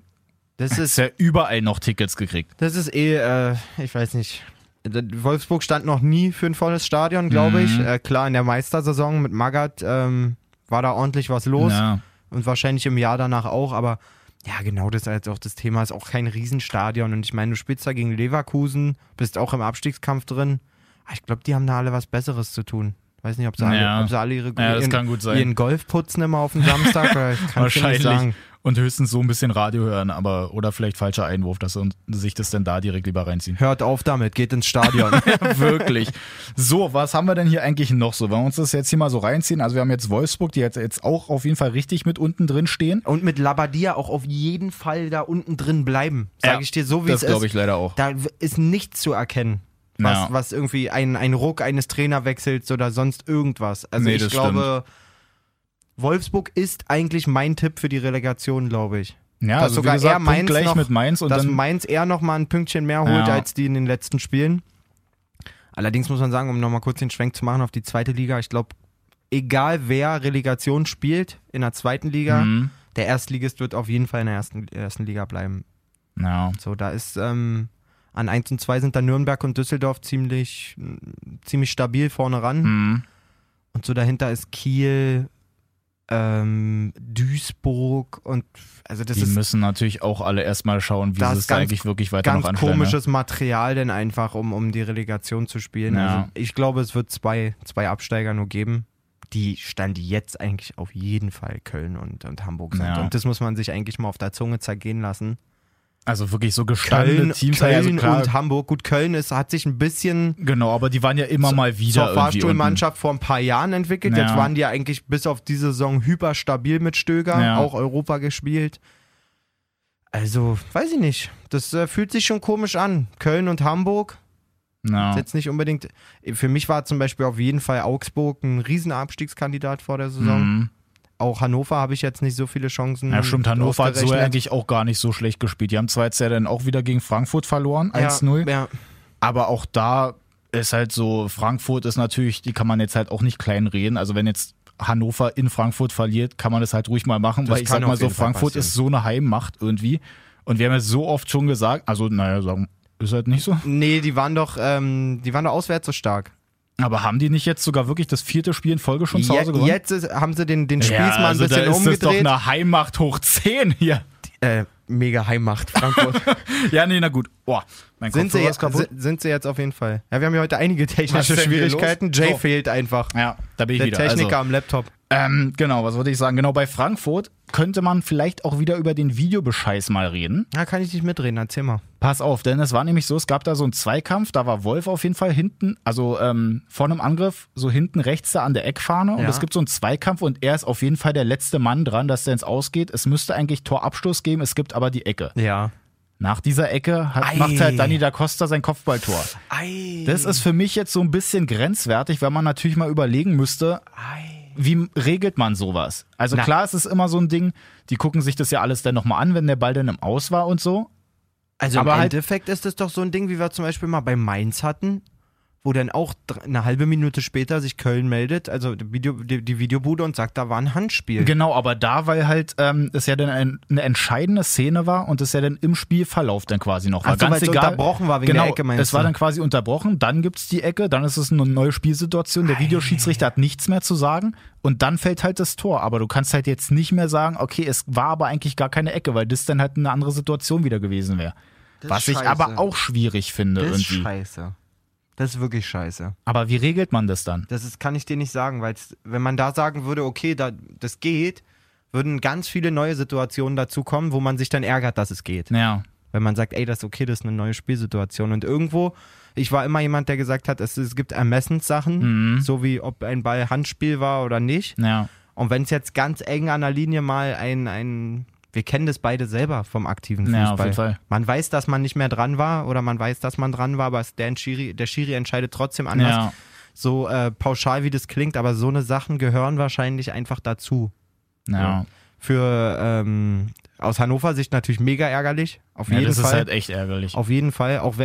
Speaker 3: Das
Speaker 2: Ist ja überall noch Tickets gekriegt.
Speaker 3: das ist eh, äh, ich weiß nicht. Wolfsburg stand noch nie für ein volles Stadion, glaube ich.
Speaker 2: Mhm.
Speaker 3: Äh, klar, in der Meistersaison mit Magath ähm, war da ordentlich was los.
Speaker 2: Ja.
Speaker 3: Und wahrscheinlich im Jahr danach auch, aber ja, genau das ist halt auch das Thema, ist auch kein Riesenstadion. Und ich meine, du spielst da gegen Leverkusen, bist auch im Abstiegskampf drin. Ah, Ich glaube, die haben da alle was Besseres zu tun. Weiß nicht, ob sie,
Speaker 2: Ja.
Speaker 3: alle, ob sie alle ihre,
Speaker 2: Ja,
Speaker 3: ihren,
Speaker 2: kann gut sein.
Speaker 3: ihren Golf putzen immer auf den Samstag. weil ich kann's dir nicht
Speaker 2: Wahrscheinlich.
Speaker 3: sagen.
Speaker 2: Und höchstens so ein bisschen Radio hören, aber oder vielleicht falscher Einwurf, dass sie sich das denn da direkt lieber reinziehen.
Speaker 3: Hört auf damit, geht ins Stadion.
Speaker 2: Wirklich. So, was haben wir denn hier eigentlich noch so? Wollen wir uns das jetzt hier mal so reinziehen? Also wir haben jetzt Wolfsburg, die jetzt, jetzt auch auf jeden Fall richtig mit unten drin stehen.
Speaker 3: Und mit Labadia auch auf jeden Fall da unten drin bleiben. Sage
Speaker 2: Ja,
Speaker 3: ich dir so, wie
Speaker 2: Das
Speaker 3: es
Speaker 2: glaube
Speaker 3: ist.
Speaker 2: ich leider auch.
Speaker 3: Da ist nichts zu erkennen. Was,
Speaker 2: Ja.
Speaker 3: was irgendwie ein, ein Ruck eines Trainerwechsels oder sonst irgendwas. Also
Speaker 2: Nee,
Speaker 3: ich
Speaker 2: das
Speaker 3: glaube, Wolfsburg ist eigentlich mein Tipp für die Relegation, glaube ich.
Speaker 2: Ja,
Speaker 3: dass
Speaker 2: also
Speaker 3: sogar
Speaker 2: wie gesagt,
Speaker 3: eher Mainz
Speaker 2: gleich
Speaker 3: noch-
Speaker 2: mit Mainz und
Speaker 3: dass
Speaker 2: dann
Speaker 3: Mainz eher nochmal ein Pünktchen mehr holt
Speaker 2: Ja.
Speaker 3: als die in den letzten Spielen. Allerdings muss man sagen, um nochmal kurz den Schwenk zu machen auf die zweite Liga, ich glaube, egal wer Relegation spielt in der zweiten Liga,
Speaker 2: Mhm.
Speaker 3: der Erstligist wird auf jeden Fall in der ersten, ersten Liga bleiben.
Speaker 2: Ja.
Speaker 3: So, da ist ähm, an 1 und 2 sind da Nürnberg und Düsseldorf ziemlich, ziemlich stabil vorne ran.
Speaker 2: Mhm.
Speaker 3: Und so dahinter ist Kiel, ähm, Duisburg und also das
Speaker 2: Die
Speaker 3: ist
Speaker 2: müssen natürlich auch alle erstmal schauen, wie
Speaker 3: Das
Speaker 2: sie es eigentlich wirklich weiter
Speaker 3: ganz
Speaker 2: noch anstellen.
Speaker 3: komisches Material denn einfach, um, um die Relegation zu spielen.
Speaker 2: Ja.
Speaker 3: Also ich glaube, es wird zwei, zwei Absteiger nur geben. Die stand jetzt eigentlich auf jeden Fall Köln und, und Hamburg sind.
Speaker 2: Ja.
Speaker 3: Und das muss man sich eigentlich mal auf der Zunge zergehen lassen.
Speaker 2: Also wirklich so gestandene
Speaker 3: Köln,
Speaker 2: Teams.
Speaker 3: Köln
Speaker 2: also klar,
Speaker 3: und Hamburg. Gut, Köln ist, hat sich ein bisschen
Speaker 2: genau, aber die waren ja immer mal wieder
Speaker 3: zur. Fahrstuhlmannschaft vor ein paar Jahren entwickelt.
Speaker 2: Ja.
Speaker 3: Jetzt waren die ja eigentlich bis auf diese Saison hyperstabil mit Stöger,
Speaker 2: Ja.
Speaker 3: auch Europa gespielt. Also, weiß ich nicht. Das äh, fühlt sich schon komisch an. Köln und Hamburg. Ist jetzt nicht unbedingt. Für mich war zum Beispiel auf jeden Fall Augsburg ein Riesenabstiegskandidat vor der Saison.
Speaker 2: Mhm.
Speaker 3: Auch Hannover habe ich jetzt nicht so viele Chancen.
Speaker 2: Ja, stimmt, Hannover hat so eigentlich auch gar nicht so schlecht gespielt. Die haben zwar jetzt ja dann auch wieder gegen Frankfurt verloren, 1-0.
Speaker 3: Ja, ja.
Speaker 2: Aber auch da ist halt so, Frankfurt ist natürlich, die kann man jetzt halt auch nicht klein reden. Also wenn jetzt Hannover in Frankfurt verliert, kann man das halt ruhig mal machen,
Speaker 3: Das
Speaker 2: weil ich sag mal so, Frankfurt ist so eine Heimmacht irgendwie. Und wir haben ja so oft schon gesagt, also naja, sagen, ist halt nicht so.
Speaker 3: Nee, die waren doch, ähm, die waren doch auswärts so stark.
Speaker 2: Aber haben die nicht jetzt sogar wirklich das vierte Spiel in Folge schon zu Hause gewonnen?
Speaker 3: jetzt ist, haben sie den, den Spieß
Speaker 2: ja,
Speaker 3: mal ein
Speaker 2: also da
Speaker 3: bisschen
Speaker 2: ist das doch
Speaker 3: umgedreht.
Speaker 2: eine Heimmacht hoch 10 hier.
Speaker 3: Äh, mega Heimmacht, Frankfurt.
Speaker 2: Ja, nee, na gut. Boah, mein
Speaker 3: sind, sie jetzt,
Speaker 2: ist kaputt.
Speaker 3: sind, sie jetzt auf jeden Fall. Ja, wir haben ja heute einige technische
Speaker 2: ist
Speaker 3: Schwierigkeiten. Jay
Speaker 2: So.
Speaker 3: fehlt einfach.
Speaker 2: Ja, da bin ich
Speaker 3: Der
Speaker 2: wieder.
Speaker 3: Techniker
Speaker 2: also,
Speaker 3: am Laptop.
Speaker 2: Ähm, genau, was wollte ich sagen? Genau, bei Frankfurt könnte man vielleicht auch wieder über den Videobescheiß mal reden.
Speaker 3: Da kann ich nicht mitreden, erzähl mal.
Speaker 2: Pass auf, denn es war nämlich so, es gab da so einen Zweikampf, da war Wolf auf jeden Fall hinten, also ähm, vor einem Angriff, so hinten rechts da an der Eckfahne und
Speaker 3: Ja.
Speaker 2: es gibt so einen Zweikampf und er ist auf jeden Fall der letzte Mann dran, dass der ins Ausgeht. Es müsste eigentlich Torabschluss geben, es gibt aber die Ecke.
Speaker 3: Ja.
Speaker 2: Nach dieser Ecke hat,
Speaker 3: Ei.
Speaker 2: macht halt Dani da Costa sein Kopfballtor.
Speaker 3: Ei.
Speaker 2: Das ist für mich jetzt so ein bisschen grenzwertig, weil man natürlich mal überlegen müsste, wie regelt man sowas? Also
Speaker 3: Na.
Speaker 2: klar, es ist immer so ein Ding, die gucken sich das ja alles dann nochmal an, wenn der Ball dann im Aus war und so.
Speaker 3: Also
Speaker 2: Aber
Speaker 3: im
Speaker 2: halt-
Speaker 3: Endeffekt ist es doch so ein Ding, wie wir zum Beispiel mal bei Mainz hatten, wo dann auch eine halbe Minute später sich Köln meldet, also die, Video, die, die Videobude und sagt, da war ein Handspiel.
Speaker 2: Genau, aber da, weil halt ähm, es ja dann ein, eine entscheidende Szene war und es ja dann im Spielverlauf dann quasi noch war.
Speaker 3: Ach so, weil's unterbrochen war wegen
Speaker 2: genau,
Speaker 3: der Ecke, meinst
Speaker 2: es war
Speaker 3: du?
Speaker 2: dann quasi unterbrochen, dann gibt's die Ecke, dann ist es eine neue Spielsituation, der Videoschiedsrichter hat nichts mehr zu sagen und dann fällt halt das Tor. Aber du kannst halt jetzt nicht mehr sagen, okay, es war aber eigentlich gar keine Ecke, weil das dann halt eine andere Situation wieder gewesen wäre. Was ich aber auch schwierig finde
Speaker 3: Das ist scheiße. Das ist wirklich scheiße.
Speaker 2: Aber wie regelt man das dann?
Speaker 3: Das ist, kann ich dir nicht sagen, weil wenn man da sagen würde, okay, da, das geht, würden ganz viele neue Situationen dazu kommen, wo man sich dann ärgert, dass es geht.
Speaker 2: Ja.
Speaker 3: Wenn man sagt, ey, das ist okay, das ist eine neue Spielsituation. Und irgendwo, ich war immer jemand, der gesagt hat, es, es gibt Ermessenssachen,
Speaker 2: Mhm.
Speaker 3: so wie ob ein Ball Handspiel war oder nicht.
Speaker 2: Ja.
Speaker 3: Und wenn es jetzt ganz eng an der Linie mal ein, ein wir kennen das beide selber vom aktiven Fußball.
Speaker 2: Ja, auf jeden Fall.
Speaker 3: Man weiß, dass man nicht mehr dran war oder man weiß, dass man dran war, aber der Schiri, der Schiri entscheidet trotzdem anders.
Speaker 2: Ja.
Speaker 3: So äh, pauschal wie das klingt, aber so eine Sachen gehören wahrscheinlich einfach dazu.
Speaker 2: Ja.
Speaker 3: Für ähm, aus Hannover Sicht natürlich mega ärgerlich. Auf
Speaker 2: ja
Speaker 3: jeden
Speaker 2: das
Speaker 3: Fall.
Speaker 2: ist halt echt ärgerlich.
Speaker 3: Auf jeden Fall, auch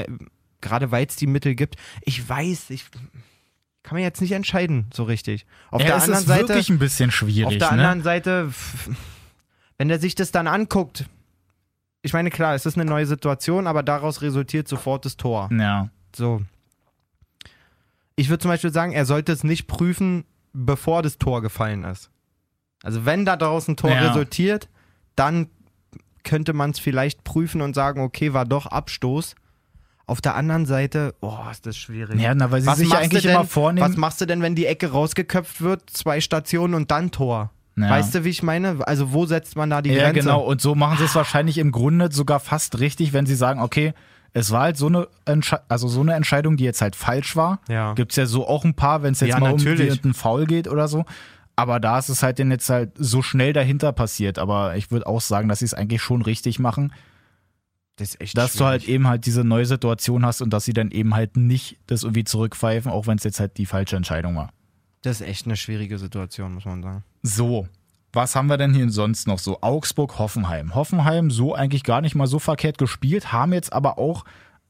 Speaker 3: gerade weil es die Mittel gibt. Ich weiß, ich kann mir jetzt nicht entscheiden so richtig. Auf
Speaker 2: ja,
Speaker 3: der anderen
Speaker 2: ist
Speaker 3: Seite,
Speaker 2: wirklich ein bisschen schwierig.
Speaker 3: auf der
Speaker 2: ne?
Speaker 3: anderen Seite, f- wenn er sich das dann anguckt, ich meine, klar, es ist eine neue Situation, aber daraus resultiert sofort das Tor.
Speaker 2: Ja.
Speaker 3: So. Ich würde zum Beispiel sagen, er sollte es nicht prüfen, bevor das Tor gefallen ist. Also wenn da daraus ein Tor
Speaker 2: Ja.
Speaker 3: resultiert, dann könnte man es vielleicht prüfen und sagen, okay, war doch Abstoß. Auf der anderen Seite, oh, ist das schwierig.
Speaker 2: Ja, na, weil sie sich ja
Speaker 3: machst
Speaker 2: eigentlich
Speaker 3: denn,
Speaker 2: immer vornehmen.
Speaker 3: Was machst du denn, wenn die Ecke rausgeköpft wird, zwei Stationen und dann Tor?
Speaker 2: Ja.
Speaker 3: Weißt du, wie ich meine? Also wo setzt man da die
Speaker 2: Ja,
Speaker 3: Grenze?
Speaker 2: genau. Und so machen sie es wahrscheinlich im Grunde sogar fast richtig, wenn sie sagen, okay, es war halt so eine, Entsche also so eine Entscheidung, die jetzt halt falsch war.
Speaker 3: Ja.
Speaker 2: Gibt es ja so auch ein paar, wenn es jetzt
Speaker 3: Ja,
Speaker 2: mal
Speaker 3: natürlich.
Speaker 2: um irgendeinen Foul geht oder so. Aber da ist es halt denn jetzt halt so schnell dahinter passiert. Aber ich würde auch sagen, dass sie es eigentlich schon richtig machen,
Speaker 3: Das ist echt
Speaker 2: dass du
Speaker 3: schwierig.
Speaker 2: halt eben halt diese neue Situation hast und dass sie dann eben halt nicht das irgendwie zurückpfeifen, auch wenn es jetzt halt die falsche Entscheidung war.
Speaker 3: Das ist echt eine schwierige Situation, muss man sagen.
Speaker 2: So, was haben wir denn hier sonst noch so? Augsburg, Hoffenheim. Hoffenheim so eigentlich gar nicht mal so verkehrt gespielt, haben jetzt aber auch,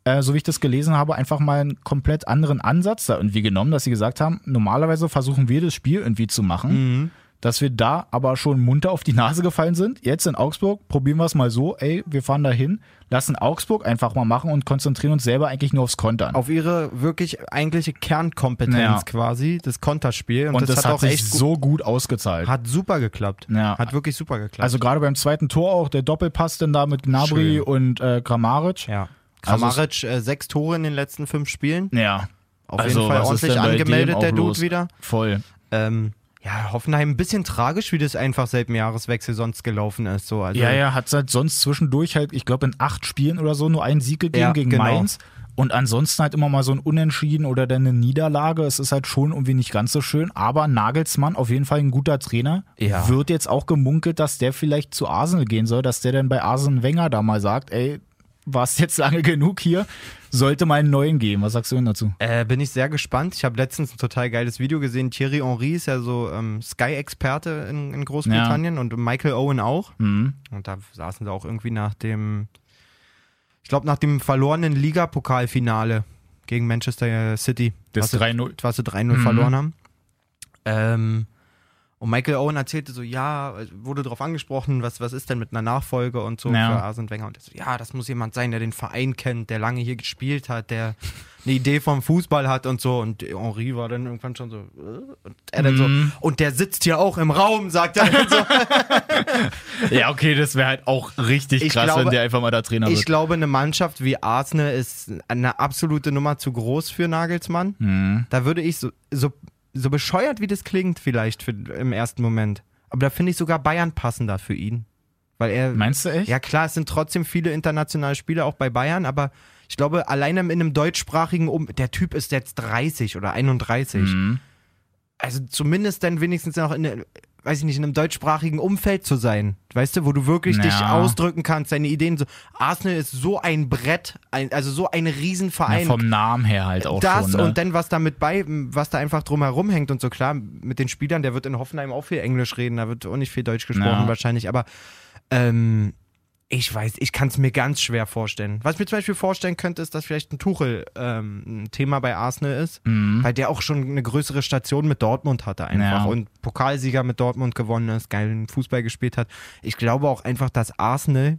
Speaker 2: äh, so wie ich das gelesen habe, einfach mal einen komplett anderen Ansatz da irgendwie genommen, dass sie gesagt haben, normalerweise versuchen wir das Spiel irgendwie zu machen, dass wir da aber schon munter auf die Nase gefallen sind. Jetzt in Augsburg probieren wir es mal so, ey, wir fahren da hin, lassen Augsburg einfach mal machen und konzentrieren uns selber eigentlich nur aufs Kontern.
Speaker 3: Auf ihre wirklich eigentliche Kernkompetenz
Speaker 2: Ja.
Speaker 3: quasi, das Konterspiel. Und,
Speaker 2: und das, hat,
Speaker 3: auch
Speaker 2: sich
Speaker 3: echt gut,
Speaker 2: so gut ausgezahlt.
Speaker 3: hat super geklappt.
Speaker 2: Ja.
Speaker 3: Hat wirklich super geklappt.
Speaker 2: Also gerade beim zweiten Tor auch, der Doppelpass denn da mit Gnabry
Speaker 3: Schön.
Speaker 2: und äh, Kramaric.
Speaker 3: ja.
Speaker 2: Also
Speaker 3: Kramaric, äh, sechs Tore in den letzten fünf Spielen.
Speaker 2: Ja,
Speaker 3: Auf
Speaker 2: Also,
Speaker 3: jeden Fall ordentlich angemeldet, der Dude wieder.
Speaker 2: voll.
Speaker 3: Ähm, ja, Hoffenheim ein bisschen tragisch, wie das einfach seit dem Jahreswechsel sonst gelaufen ist. So, also,
Speaker 2: Ja, ja, hat halt sonst zwischendurch halt, ich glaube, in acht Spielen oder so nur einen Sieg gegeben
Speaker 3: Ja,
Speaker 2: gegen
Speaker 3: genau.
Speaker 2: Mainz. Und ansonsten halt immer mal so ein Unentschieden oder dann eine Niederlage. Es ist halt schon irgendwie nicht ganz so schön. Aber Nagelsmann, auf jeden Fall ein guter Trainer,
Speaker 3: Ja.
Speaker 2: wird jetzt auch gemunkelt, dass der vielleicht zu Arsenal gehen soll, dass der dann bei Arsene Wenger da mal sagt, ey, warst jetzt lange genug hier, sollte mal einen neuen geben. Was sagst du denn dazu?
Speaker 3: Äh, bin ich sehr gespannt. Ich habe letztens ein total geiles Video gesehen. Thierry Henry ist ja so ähm, Sky-Experte in, in Großbritannien und Michael Owen auch.
Speaker 2: Mhm.
Speaker 3: Und da saßen sie auch irgendwie nach dem, ich glaube, nach dem verlorenen Ligapokalfinale gegen Manchester City.
Speaker 2: Das
Speaker 3: was sie-
Speaker 2: 3-0.
Speaker 3: Was sie 3-0 verloren haben. Ähm, und Michael Owen erzählte so, ja, wurde darauf angesprochen, was, was ist denn mit einer Nachfolge und so
Speaker 2: Ja.
Speaker 3: für Arsene Wenger. Und er so, ja, das muss jemand sein, der den Verein kennt, der lange hier gespielt hat, der eine Idee vom Fußball hat und so. Und Henri war dann irgendwann schon so, äh? und er dann
Speaker 2: Mhm.
Speaker 3: so, und der sitzt hier auch im Raum, sagt er dann so.
Speaker 2: Ja, okay, das wäre halt auch richtig
Speaker 3: Ich
Speaker 2: krass,
Speaker 3: glaube-
Speaker 2: wenn der einfach mal da Trainer
Speaker 3: Ich
Speaker 2: wird.
Speaker 3: glaube, eine Mannschaft wie Arsenal ist eine absolute Nummer zu groß für Nagelsmann.
Speaker 2: Mhm.
Speaker 3: Da würde ich so, so, so bescheuert, wie das klingt, vielleicht für, im ersten Moment. Aber da finde ich sogar Bayern passender für ihn. Weil er.
Speaker 2: Meinst du echt?
Speaker 3: Ja, klar, es sind trotzdem viele internationale Spieler auch bei Bayern, aber ich glaube, alleine in einem deutschsprachigen Um. Der Typ ist jetzt 30 oder 31.
Speaker 2: Mhm.
Speaker 3: Also zumindest dann wenigstens noch in, der- weiß ich nicht, in einem deutschsprachigen Umfeld zu sein. Weißt du, wo du wirklich
Speaker 2: Ja.
Speaker 3: dich ausdrücken kannst, deine Ideen. So. Arsenal ist so ein Brett, ein, also so ein
Speaker 2: Ja,
Speaker 3: Riesenverein.
Speaker 2: vom Namen her halt auch
Speaker 3: das
Speaker 2: schon. Ne?
Speaker 3: und dann was da mit bei, was da einfach drumherum hängt und so klar, mit den Spielern, der wird in Hoffenheim auch viel Englisch reden, da wird auch nicht viel Deutsch gesprochen
Speaker 2: Ja.
Speaker 3: wahrscheinlich, aber ähm, ich weiß, ich kann es mir ganz schwer vorstellen. Was ich mir zum Beispiel vorstellen könnte, ist, dass vielleicht ein Tuchel ähm, ein Thema bei Arsenal ist,
Speaker 2: Mhm.
Speaker 3: weil der auch schon eine größere Station mit Dortmund hatte einfach
Speaker 2: Ja.
Speaker 3: und Pokalsieger mit Dortmund gewonnen ist, geilen Fußball gespielt hat. Ich glaube auch einfach, dass Arsenal,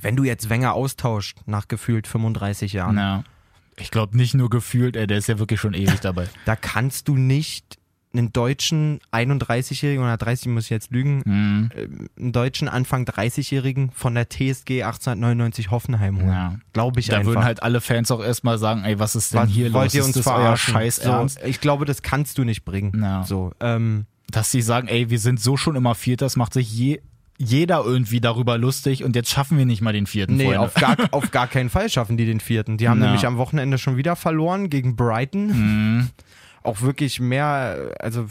Speaker 3: wenn du jetzt Wenger austauscht nach gefühlt 35 Jahren,
Speaker 2: Ja. Ich glaube nicht nur gefühlt, ey, der ist ja wirklich schon ewig dabei.
Speaker 3: da kannst du nicht einen deutschen 31-Jährigen oder 30 muss ich jetzt lügen,
Speaker 2: Mhm.
Speaker 3: ähm, einen deutschen Anfang 30-Jährigen von der TSG 1899 Hoffenheim holen.
Speaker 2: Ja.
Speaker 3: Glaube ich
Speaker 2: Da
Speaker 3: einfach.
Speaker 2: würden halt alle Fans auch erstmal sagen, ey, was ist denn
Speaker 3: Was
Speaker 2: hier
Speaker 3: wollt
Speaker 2: los?
Speaker 3: ihr
Speaker 2: ist
Speaker 3: uns
Speaker 2: das euer? Scheiß
Speaker 3: so,
Speaker 2: Ernst?
Speaker 3: ich glaube, das kannst du nicht bringen.
Speaker 2: Ja.
Speaker 3: So, ähm,
Speaker 2: Dass sie sagen, ey, wir sind so schon immer Vierter, das macht sich je, jeder irgendwie darüber lustig und jetzt schaffen wir nicht mal den vierten,
Speaker 3: nee,
Speaker 2: Freunde.
Speaker 3: auf gar, auf gar keinen Fall schaffen die den vierten. Die haben
Speaker 2: Ja.
Speaker 3: nämlich am Wochenende schon wieder verloren gegen Brighton.
Speaker 2: Mhm.
Speaker 3: Auch wirklich mehr, also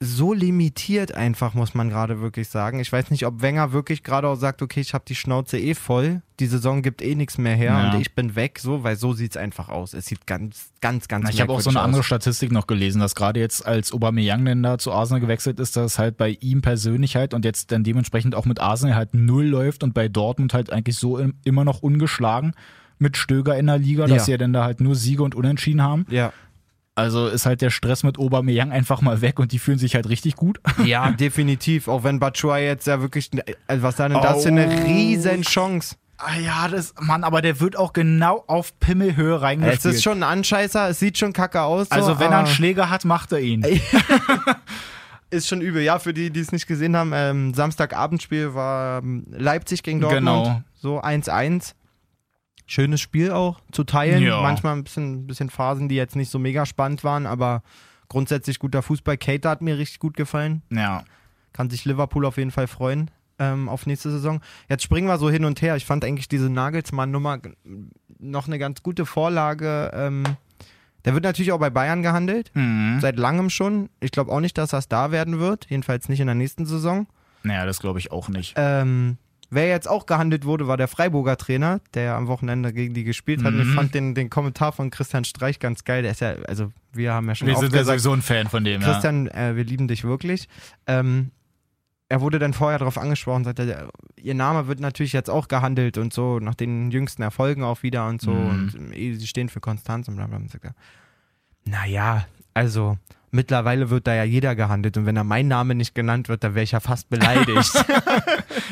Speaker 3: so limitiert einfach, muss man gerade wirklich sagen. Ich weiß nicht, ob Wenger wirklich gerade auch sagt, okay, ich habe die Schnauze eh voll, die Saison gibt eh nichts mehr her
Speaker 2: Ja.
Speaker 3: und ich bin weg, so, weil so sieht's einfach aus. Es sieht ganz, ganz, ganz
Speaker 2: Na, Ich habe auch so eine
Speaker 3: merkwürdig
Speaker 2: andere
Speaker 3: aus.
Speaker 2: Statistik noch gelesen, dass gerade jetzt als Aubameyang denn da zu Arsenal gewechselt ist, dass halt bei ihm persönlich halt und jetzt dann dementsprechend auch mit Arsenal halt null läuft und bei Dortmund halt eigentlich so im, immer noch ungeschlagen mit Stöger in der Liga, dass
Speaker 3: Ja.
Speaker 2: sie ja dann da halt nur Siege und Unentschieden haben.
Speaker 3: Ja,
Speaker 2: Also ist halt der Stress mit Aubameyang einfach mal weg und die fühlen sich halt richtig gut.
Speaker 3: Ja, definitiv. Auch wenn Batshuayi jetzt ja wirklich, also was da denn das für eine
Speaker 2: Oh.
Speaker 3: riesen Chance.
Speaker 2: Ah ja, das, Mann, aber der wird auch genau auf Pimmelhöhe reingespielt.
Speaker 3: Es ist schon ein Anscheißer, es sieht schon kacke aus. So,
Speaker 2: also wenn er einen Schläger hat, macht er ihn.
Speaker 3: ist schon übel. Ja, für die, die es nicht gesehen haben, ähm, Samstagabendspiel war ähm, Leipzig gegen Dortmund.
Speaker 2: Genau.
Speaker 3: So 1-1. Schönes Spiel auch zu teilen.
Speaker 2: Ja.
Speaker 3: Manchmal ein bisschen, bisschen Phasen, die jetzt nicht so mega spannend waren, aber grundsätzlich guter Fußball. Kate hat mir richtig gut gefallen.
Speaker 2: Ja.
Speaker 3: Kann sich Liverpool auf jeden Fall freuen ähm, auf nächste Saison. Jetzt springen wir so hin und her. Ich fand eigentlich diese Nagelsmann-Nummer noch eine ganz gute Vorlage. Ähm, der wird natürlich auch bei Bayern gehandelt.
Speaker 2: Mhm.
Speaker 3: Seit langem schon. Ich glaube auch nicht, dass das da werden wird. Jedenfalls nicht in der nächsten Saison.
Speaker 2: Naja, das glaube ich auch nicht.
Speaker 3: Ähm, wer jetzt auch gehandelt wurde, war der Freiburger Trainer, der am Wochenende gegen die gespielt hat. Und ich
Speaker 2: Mhm.
Speaker 3: fand den, den Kommentar von Christian Streich ganz geil. Der ist ja, also wir haben ja schon
Speaker 2: Wir sind ja sowieso ein Fan von dem, ja.
Speaker 3: Christian, äh, wir lieben dich wirklich. Ähm, er wurde dann vorher darauf angesprochen, sagte, ihr Name wird natürlich jetzt auch gehandelt und so, nach den jüngsten Erfolgen auch wieder und so.
Speaker 2: Mhm.
Speaker 3: Und äh, sie stehen für Konstanz und bla bla. Und sagt er, naja, also mittlerweile wird da ja jeder gehandelt und wenn da mein Name nicht genannt wird, dann wäre ich ja fast beleidigt.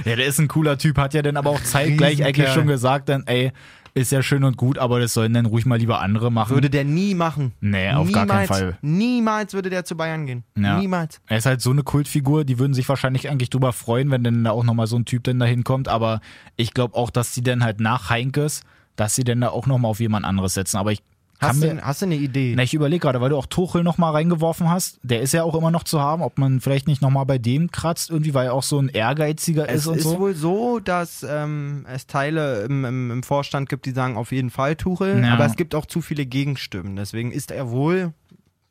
Speaker 2: Ja, der ist ein cooler Typ, hat ja dann aber auch zeitgleich
Speaker 3: Riesenkerl.
Speaker 2: eigentlich schon gesagt, dann, ey, ist ja schön und gut, aber das sollen dann ruhig mal lieber andere machen.
Speaker 3: würde der nie machen.
Speaker 2: nee, auf gar keinen
Speaker 3: niemals,
Speaker 2: Fall.
Speaker 3: Niemals würde der zu Bayern gehen.
Speaker 2: Ja.
Speaker 3: Niemals.
Speaker 2: Er ist halt so eine Kultfigur, die würden sich wahrscheinlich eigentlich drüber freuen, wenn dann da auch nochmal so ein Typ dann da hinkommt, aber ich glaube auch, dass die dann halt nach Heinkes, dass sie dann da auch nochmal auf jemand anderes setzen, aber ich
Speaker 3: Hast du, hast du eine Idee?
Speaker 2: Na, ich überlege gerade, weil du auch Tuchel nochmal reingeworfen hast. Der ist ja auch immer noch zu haben, ob man vielleicht nicht nochmal bei dem kratzt, irgendwie, weil er auch so ein Ehrgeiziger
Speaker 3: Es
Speaker 2: ist und
Speaker 3: ist
Speaker 2: so.
Speaker 3: wohl so, dass ähm, es Teile im, im, im Vorstand gibt, die sagen auf jeden Fall Tuchel,
Speaker 2: Ja.
Speaker 3: aber es gibt auch zu viele Gegenstimmen. Deswegen ist er wohl,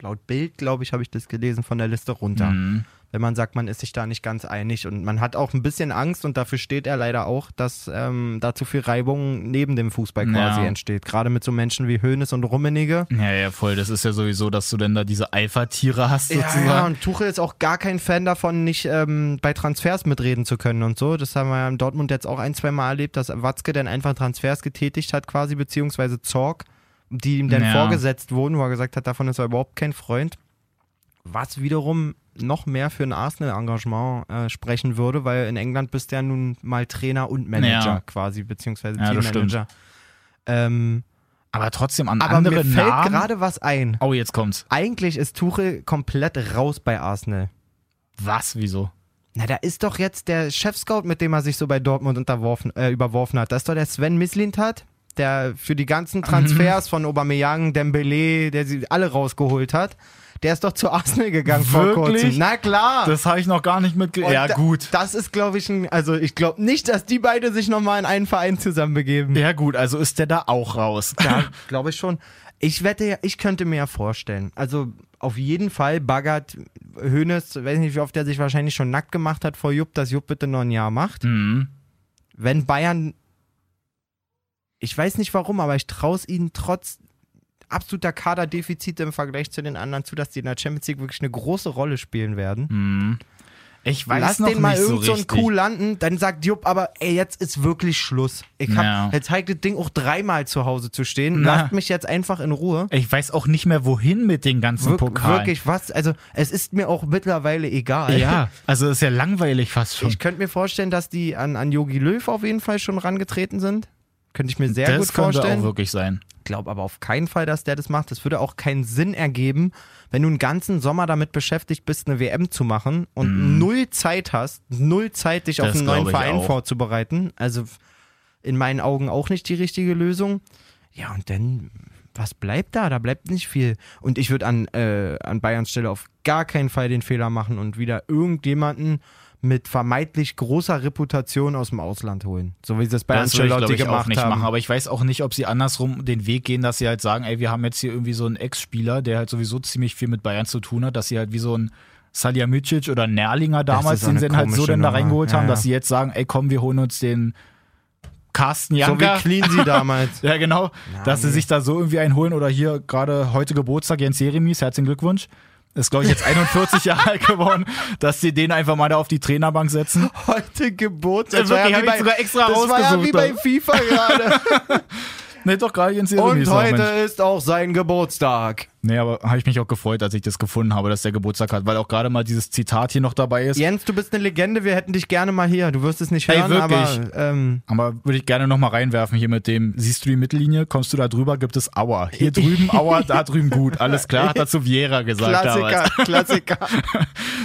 Speaker 3: laut Bild, glaube ich, habe ich das gelesen, von der Liste runter.
Speaker 2: Mhm.
Speaker 3: Wenn man sagt, man ist sich da nicht ganz einig und man hat auch ein bisschen Angst und dafür steht er leider auch, dass ähm, da zu viel Reibung neben dem Fußball quasi
Speaker 2: Ja.
Speaker 3: entsteht. Gerade mit so Menschen wie Hoeneß und Rummenigge.
Speaker 2: Ja, ja, voll. Das ist ja sowieso, dass du dann da diese Alpha-Tiere hast, sozusagen.
Speaker 3: Ja, ja, und Tuchel ist auch gar kein Fan davon, nicht ähm, bei Transfers mitreden zu können und so. Das haben wir ja in Dortmund jetzt auch ein, zwei Mal erlebt, dass Watzke dann einfach Transfers getätigt hat, quasi, beziehungsweise Zorg, die ihm dann
Speaker 2: Ja.
Speaker 3: vorgesetzt wurden, wo er gesagt hat, davon ist er überhaupt kein Freund. Was wiederum noch mehr für ein Arsenal-Engagement äh, sprechen würde, weil in England bist du ja nun mal Trainer und Manager
Speaker 2: Ja.
Speaker 3: quasi, beziehungsweise
Speaker 2: Ja,
Speaker 3: Teammanager. Ähm,
Speaker 2: Aber trotzdem an
Speaker 3: aber
Speaker 2: andere
Speaker 3: mir fällt gerade was ein.
Speaker 2: Oh, jetzt kommt's.
Speaker 3: Eigentlich ist Tuchel komplett raus bei Arsenal.
Speaker 2: Was? Wieso?
Speaker 3: Na, da ist doch jetzt der Chefscout, mit dem er sich so bei Dortmund unterworfen, äh, überworfen hat. Das ist doch der Sven Mislintat, der für die ganzen Transfers von Aubameyang, Dembele, der sie alle rausgeholt hat. Der ist doch zu Arsenal gegangen vor
Speaker 2: Wirklich?
Speaker 3: kurzem. Na klar.
Speaker 2: Das habe ich noch gar nicht mitge...
Speaker 3: Und
Speaker 2: Ja, gut.
Speaker 3: Das ist, glaube ich, ein, also ich glaube nicht, dass die beide sich nochmal in einen Verein zusammen begeben.
Speaker 2: Ja, gut, also ist der da auch raus.
Speaker 3: Ja, glaube ich schon. Ich wette ja, ich könnte mir ja vorstellen. Also auf jeden Fall baggert Hoeneß, weiß nicht, wie oft er sich wahrscheinlich schon nackt gemacht hat vor Jupp, dass Jupp bitte noch ein Jahr macht.
Speaker 2: Mhm.
Speaker 3: Wenn Bayern, ich weiß nicht warum, aber ich traue es ihnen trotz absoluter Kaderdefizite im Vergleich zu den anderen zu, dass die in der Champions League wirklich eine große Rolle spielen werden.
Speaker 2: Mhm. Ich weiß
Speaker 3: Lass
Speaker 2: noch
Speaker 3: den mal irgend so einen. Kuh landen, dann sagt Jupp aber, ey, jetzt ist wirklich Schluss. Ich hab,
Speaker 2: Ja.
Speaker 3: jetzt zeigt das Ding auch dreimal zu Hause zu stehen.
Speaker 2: Na.
Speaker 3: Lasst mich jetzt einfach in Ruhe.
Speaker 2: Ich weiß auch nicht mehr, wohin mit den ganzen
Speaker 3: Wirk
Speaker 2: Pokalen.
Speaker 3: wirklich, was? Also, es ist mir auch mittlerweile egal.
Speaker 2: Ja, also ist ja langweilig fast schon.
Speaker 3: Ich könnte mir vorstellen, dass die an, an Yogi Löw auf jeden Fall schon rangetreten sind. Könnte ich mir sehr
Speaker 2: das
Speaker 3: gut
Speaker 2: könnte
Speaker 3: vorstellen.
Speaker 2: auch wirklich sein.
Speaker 3: glaube aber auf keinen Fall, dass der das macht. Es würde auch keinen Sinn ergeben, wenn du einen ganzen Sommer damit beschäftigt bist, eine WM zu machen und null Zeit hast, null Zeit, dich auf
Speaker 2: Mhm. Das
Speaker 3: einen neuen Verein
Speaker 2: auch.
Speaker 3: vorzubereiten. Also in meinen Augen auch nicht die richtige Lösung. Ja, und dann, was bleibt da? Da bleibt nicht viel. Und ich würde an, äh, an Bayerns Stelle auf gar keinen Fall den Fehler machen und wieder irgendjemanden mit vermeintlich großer Reputation aus dem Ausland holen. So wie sie es bei
Speaker 2: Das würde ich,
Speaker 3: Ancelotti
Speaker 2: ich,
Speaker 3: gemacht
Speaker 2: auch nicht
Speaker 3: haben.
Speaker 2: machen. Aber ich weiß auch nicht, ob sie andersrum den Weg gehen, dass sie halt sagen, ey, wir haben jetzt hier irgendwie so einen Ex-Spieler, der halt sowieso ziemlich viel mit Bayern zu tun hat, dass sie halt wie so ein Salihamidzic oder Nerlinger damals, den sie dann halt so dann da reingeholt
Speaker 3: Ja,
Speaker 2: haben,
Speaker 3: ja.
Speaker 2: dass sie jetzt sagen, ey, komm, wir holen uns den Carsten
Speaker 3: so wie
Speaker 2: Janker.
Speaker 3: Cleansy damals.
Speaker 2: ja, genau. dass sie sich da so irgendwie einholen oder hier gerade heute Geburtstag Jens Jeremies, herzlichen Glückwunsch. Ist, glaube ich, jetzt 41 Jahre alt geworden, dass sie den einfach mal da auf die Trainerbank setzen.
Speaker 3: Heute Geburt.
Speaker 2: Ja, wirklich, hab ich sogar extra
Speaker 3: das war ja wie bei? FIFA gerade.
Speaker 2: Nee, doch, gerade Jens
Speaker 3: Und heute
Speaker 2: Mensch.
Speaker 3: ist auch sein Geburtstag.
Speaker 2: Nee, aber habe ich mich auch gefreut, als ich das gefunden habe, dass der Geburtstag hat, weil auch gerade mal dieses Zitat hier noch dabei ist.
Speaker 3: Jens, du bist eine Legende, wir hätten dich gerne mal hier. Du wirst es nicht hören,
Speaker 2: wirklich?
Speaker 3: aber ähm,
Speaker 2: Aber würde ich gerne nochmal reinwerfen hier mit dem, siehst du die Mittellinie, kommst du da drüber, gibt es Aua. Hier drüben Aua, da drüben gut. Alles klar, hat dazu Viera gesagt
Speaker 3: Klassiker,
Speaker 2: damals.
Speaker 3: Klassiker.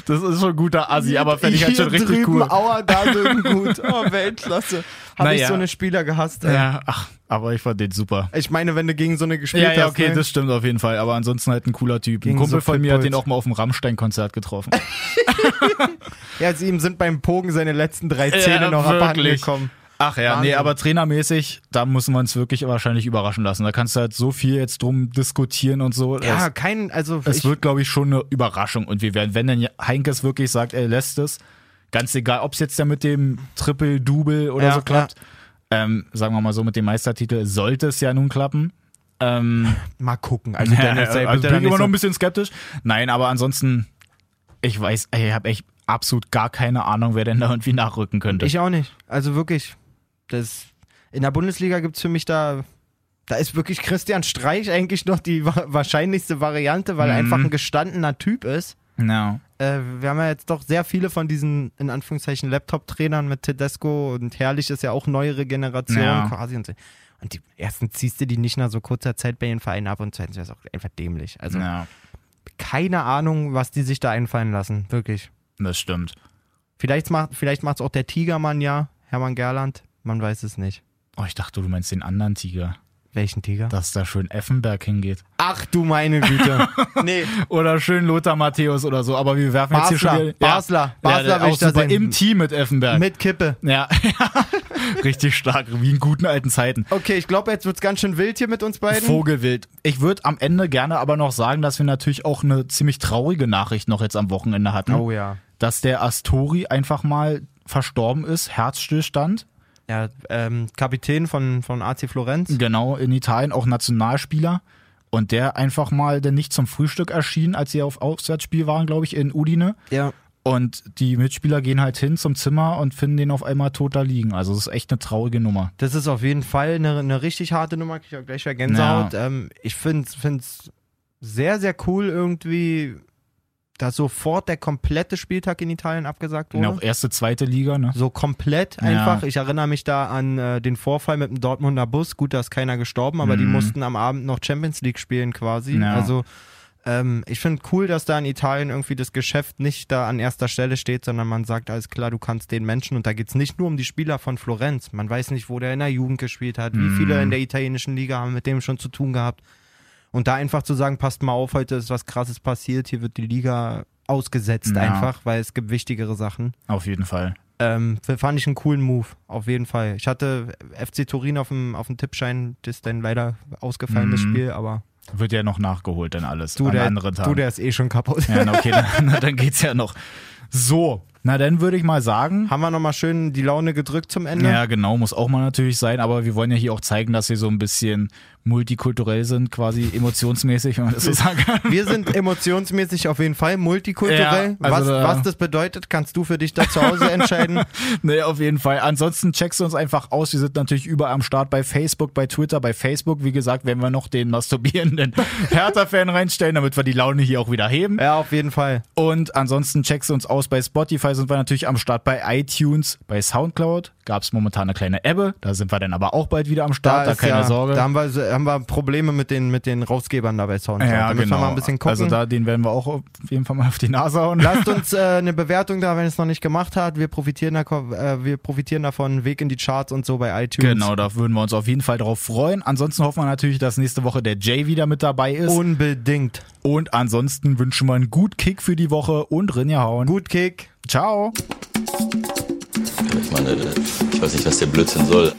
Speaker 2: Das ist schon ein guter Assi, aber fände ich halt schon
Speaker 3: Hier
Speaker 2: richtig
Speaker 3: drüben,
Speaker 2: cool.
Speaker 3: Aua, da drüben gut. Oh, Weltklasse. Habe ich
Speaker 2: Naja.
Speaker 3: so eine Spieler gehasst. Ey.
Speaker 2: Ja, ach, aber ich fand den super.
Speaker 3: Ich meine, wenn du gegen so eine gespielt
Speaker 2: Ja, ja,
Speaker 3: hast.
Speaker 2: okay,
Speaker 3: ne?
Speaker 2: das stimmt auf jeden Fall. Aber ansonsten halt ein cooler Typ.
Speaker 3: Gegen
Speaker 2: ein Kumpel
Speaker 3: so
Speaker 2: von mir hat den auch mal auf dem Rammstein-Konzert getroffen.
Speaker 3: Ja, sie ihm sind beim Pogen seine letzten drei Zähne noch abhanden gekommen.
Speaker 2: Ach ja, nee,
Speaker 3: Wahnsinn.
Speaker 2: aber trainermäßig, da müssen wir uns wirklich wahrscheinlich überraschen lassen. Da kannst du halt so viel jetzt drum diskutieren und so.
Speaker 3: Ja,
Speaker 2: es,
Speaker 3: kein, also
Speaker 2: es
Speaker 3: ich,
Speaker 2: wird, glaube ich, schon eine Überraschung. Und wir werden, wenn dann Heinkes wirklich sagt, er lässt es, ganz egal, ob es jetzt ja mit dem Triple, Double oder
Speaker 3: Ja,
Speaker 2: so klappt, ähm, sagen wir mal so, mit dem Meistertitel sollte es ja nun klappen. Ähm,
Speaker 3: mal gucken. Also,
Speaker 2: ja,
Speaker 3: Dennis,
Speaker 2: also
Speaker 3: bitte
Speaker 2: bin ich immer noch ein bisschen skeptisch. Nein, aber ansonsten, ich weiß, ich habe echt absolut gar keine Ahnung, wer denn da irgendwie nachrücken könnte.
Speaker 3: Ich auch nicht. Also wirklich. Das, in der Bundesliga gibt es für mich da. Da ist wirklich Christian Streich eigentlich noch die wa wahrscheinlichste Variante, weil er
Speaker 2: Mhm.
Speaker 3: einfach ein gestandener Typ ist.
Speaker 2: Ja.
Speaker 3: Äh, wir haben ja jetzt doch sehr viele von diesen, in Anführungszeichen, Laptop-Trainern mit Tedesco und Herrlich ist ja auch neuere Generation
Speaker 2: Ja.
Speaker 3: quasi. Und, so. und die ersten ziehst du die nicht nach so kurzer Zeit bei den Vereinen ab und zweitens wäre es auch einfach dämlich. Also
Speaker 2: ja,
Speaker 3: keine Ahnung, was die sich da einfallen lassen. Wirklich.
Speaker 2: das stimmt.
Speaker 3: Vielleicht macht vielleicht macht's auch der Tigermann ja, Hermann Gerland. Man weiß es nicht.
Speaker 2: Oh, ich dachte, du meinst den anderen Tiger,
Speaker 3: Welchen Tiger?
Speaker 2: dass da schön Effenberg hingeht.
Speaker 3: Ach du meine Güte. nee,
Speaker 2: Oder schön Lothar Matthäus oder so, aber wir werfen jetzt hier schon
Speaker 3: Basler,
Speaker 2: wieder.
Speaker 3: Basler, Basler
Speaker 2: ja, auch
Speaker 3: ich
Speaker 2: super im Team mit Effenberg.
Speaker 3: mit Kippe.
Speaker 2: ja, richtig stark, wie in guten alten Zeiten.
Speaker 3: Okay, ich glaube, jetzt wird's ganz schön wild hier mit uns beiden.
Speaker 2: Vogelwild. Ich würde am Ende gerne aber noch sagen, dass wir natürlich auch eine ziemlich traurige Nachricht noch jetzt am Wochenende hatten.
Speaker 3: oh ja.
Speaker 2: Dass der Astori einfach mal verstorben ist, Herzstillstand.
Speaker 3: Ja, ähm, Kapitän von, von AC Florenz.
Speaker 2: Genau, in Italien auch Nationalspieler. Und der einfach mal dann nicht zum Frühstück erschien, als sie auf Auswärtsspiel waren, glaube ich, in Udine.
Speaker 3: Ja.
Speaker 2: Und die Mitspieler gehen halt hin zum Zimmer und finden den auf einmal tot da liegen. Also das ist echt eine traurige Nummer.
Speaker 3: Das ist auf jeden Fall eine, eine richtig harte Nummer. Ich auch gleich wieder Gänsehaut. Ähm, ich finde es sehr, sehr cool irgendwie, dass sofort der komplette Spieltag in Italien abgesagt
Speaker 2: Ja,
Speaker 3: wurde.
Speaker 2: auch erste, zweite Liga, ne?
Speaker 3: So komplett
Speaker 2: Ja.
Speaker 3: einfach. Ich erinnere mich da an äh, den Vorfall mit dem Dortmunder Bus. Gut, da ist keiner gestorben, aber die
Speaker 2: Mhm.
Speaker 3: mussten am Abend noch Champions League spielen quasi.
Speaker 2: Ja.
Speaker 3: Also ähm, ich finde cool, dass da in Italien irgendwie das Geschäft nicht da an erster Stelle steht, sondern man sagt, alles klar, du kannst den Menschen, und da geht es nicht nur um die Spieler von Florenz. Man weiß nicht, wo der in der Jugend gespielt hat, wie
Speaker 2: Mhm.
Speaker 3: viele in der italienischen Liga haben mit dem schon zu tun gehabt. Und da einfach zu sagen, passt mal auf, heute ist was krasses passiert, hier wird die Liga ausgesetzt
Speaker 2: Ja.
Speaker 3: einfach, weil es gibt wichtigere Sachen.
Speaker 2: Auf jeden Fall.
Speaker 3: Ähm, fand ich einen coolen Move, auf jeden Fall. Ich hatte FC Turin auf dem, auf dem Tippschein, das ist dann leider ausgefallen, das
Speaker 2: Mhm.
Speaker 3: Spiel, aber
Speaker 2: Wird ja noch nachgeholt dann alles
Speaker 3: du,
Speaker 2: an
Speaker 3: der,
Speaker 2: anderen Tagen.
Speaker 3: du, der ist eh schon kaputt.
Speaker 2: ja, okay, dann, na, dann geht's ja noch. So, na dann würde ich mal sagen,
Speaker 3: Haben wir nochmal schön die Laune gedrückt zum Ende?
Speaker 2: ja genau, muss auch mal natürlich sein, aber wir wollen ja hier auch zeigen, dass wir so ein bisschen multikulturell sind, quasi emotionsmäßig, wenn man das so sagen kann.
Speaker 3: Wir sind emotionsmäßig auf jeden Fall multikulturell.
Speaker 2: Ja, also
Speaker 3: was,
Speaker 2: da-
Speaker 3: was das bedeutet, kannst du für dich da zu Hause entscheiden.
Speaker 2: Nee, auf jeden Fall. Ansonsten checkst du uns einfach aus. Wir sind natürlich überall am Start bei Facebook, bei Twitter, bei Facebook. Wie gesagt, werden wir noch den masturbierenden Hertha-Fan reinstellen, damit wir die Laune hier auch wieder heben.
Speaker 3: ja, auf jeden Fall.
Speaker 2: Und ansonsten checkst du uns aus bei Spotify, sind wir natürlich am Start bei iTunes, bei Soundcloud. Gab es momentan eine kleine Ebbe, da sind wir dann aber auch bald wieder am Start, da,
Speaker 3: ist
Speaker 2: keine
Speaker 3: ja,
Speaker 2: Sorge.
Speaker 3: Da haben wir, haben wir Probleme mit den, mit den Rausgebern da bei Soundcloud.
Speaker 2: ja,
Speaker 3: da müssen
Speaker 2: genau.
Speaker 3: wir mal ein bisschen gucken.
Speaker 2: Also da, den werden wir auch auf jeden Fall mal auf die Nase hauen.
Speaker 3: Lasst uns äh, eine Bewertung da, wenn ihr es noch nicht gemacht habt. Wir profitieren, da, äh, wir profitieren davon. Weg in die Charts und so bei iTunes.
Speaker 2: Genau, da würden wir uns auf jeden Fall drauf freuen. Ansonsten hoffen wir natürlich, dass nächste Woche der Jay wieder mit dabei ist.
Speaker 3: Unbedingt.
Speaker 2: Und ansonsten wünschen wir einen gut Kick für die Woche und Rinja hauen.
Speaker 3: Gut Kick.
Speaker 2: Ciao.
Speaker 4: Ich meine, ich weiß nicht, was der Blödsinn soll.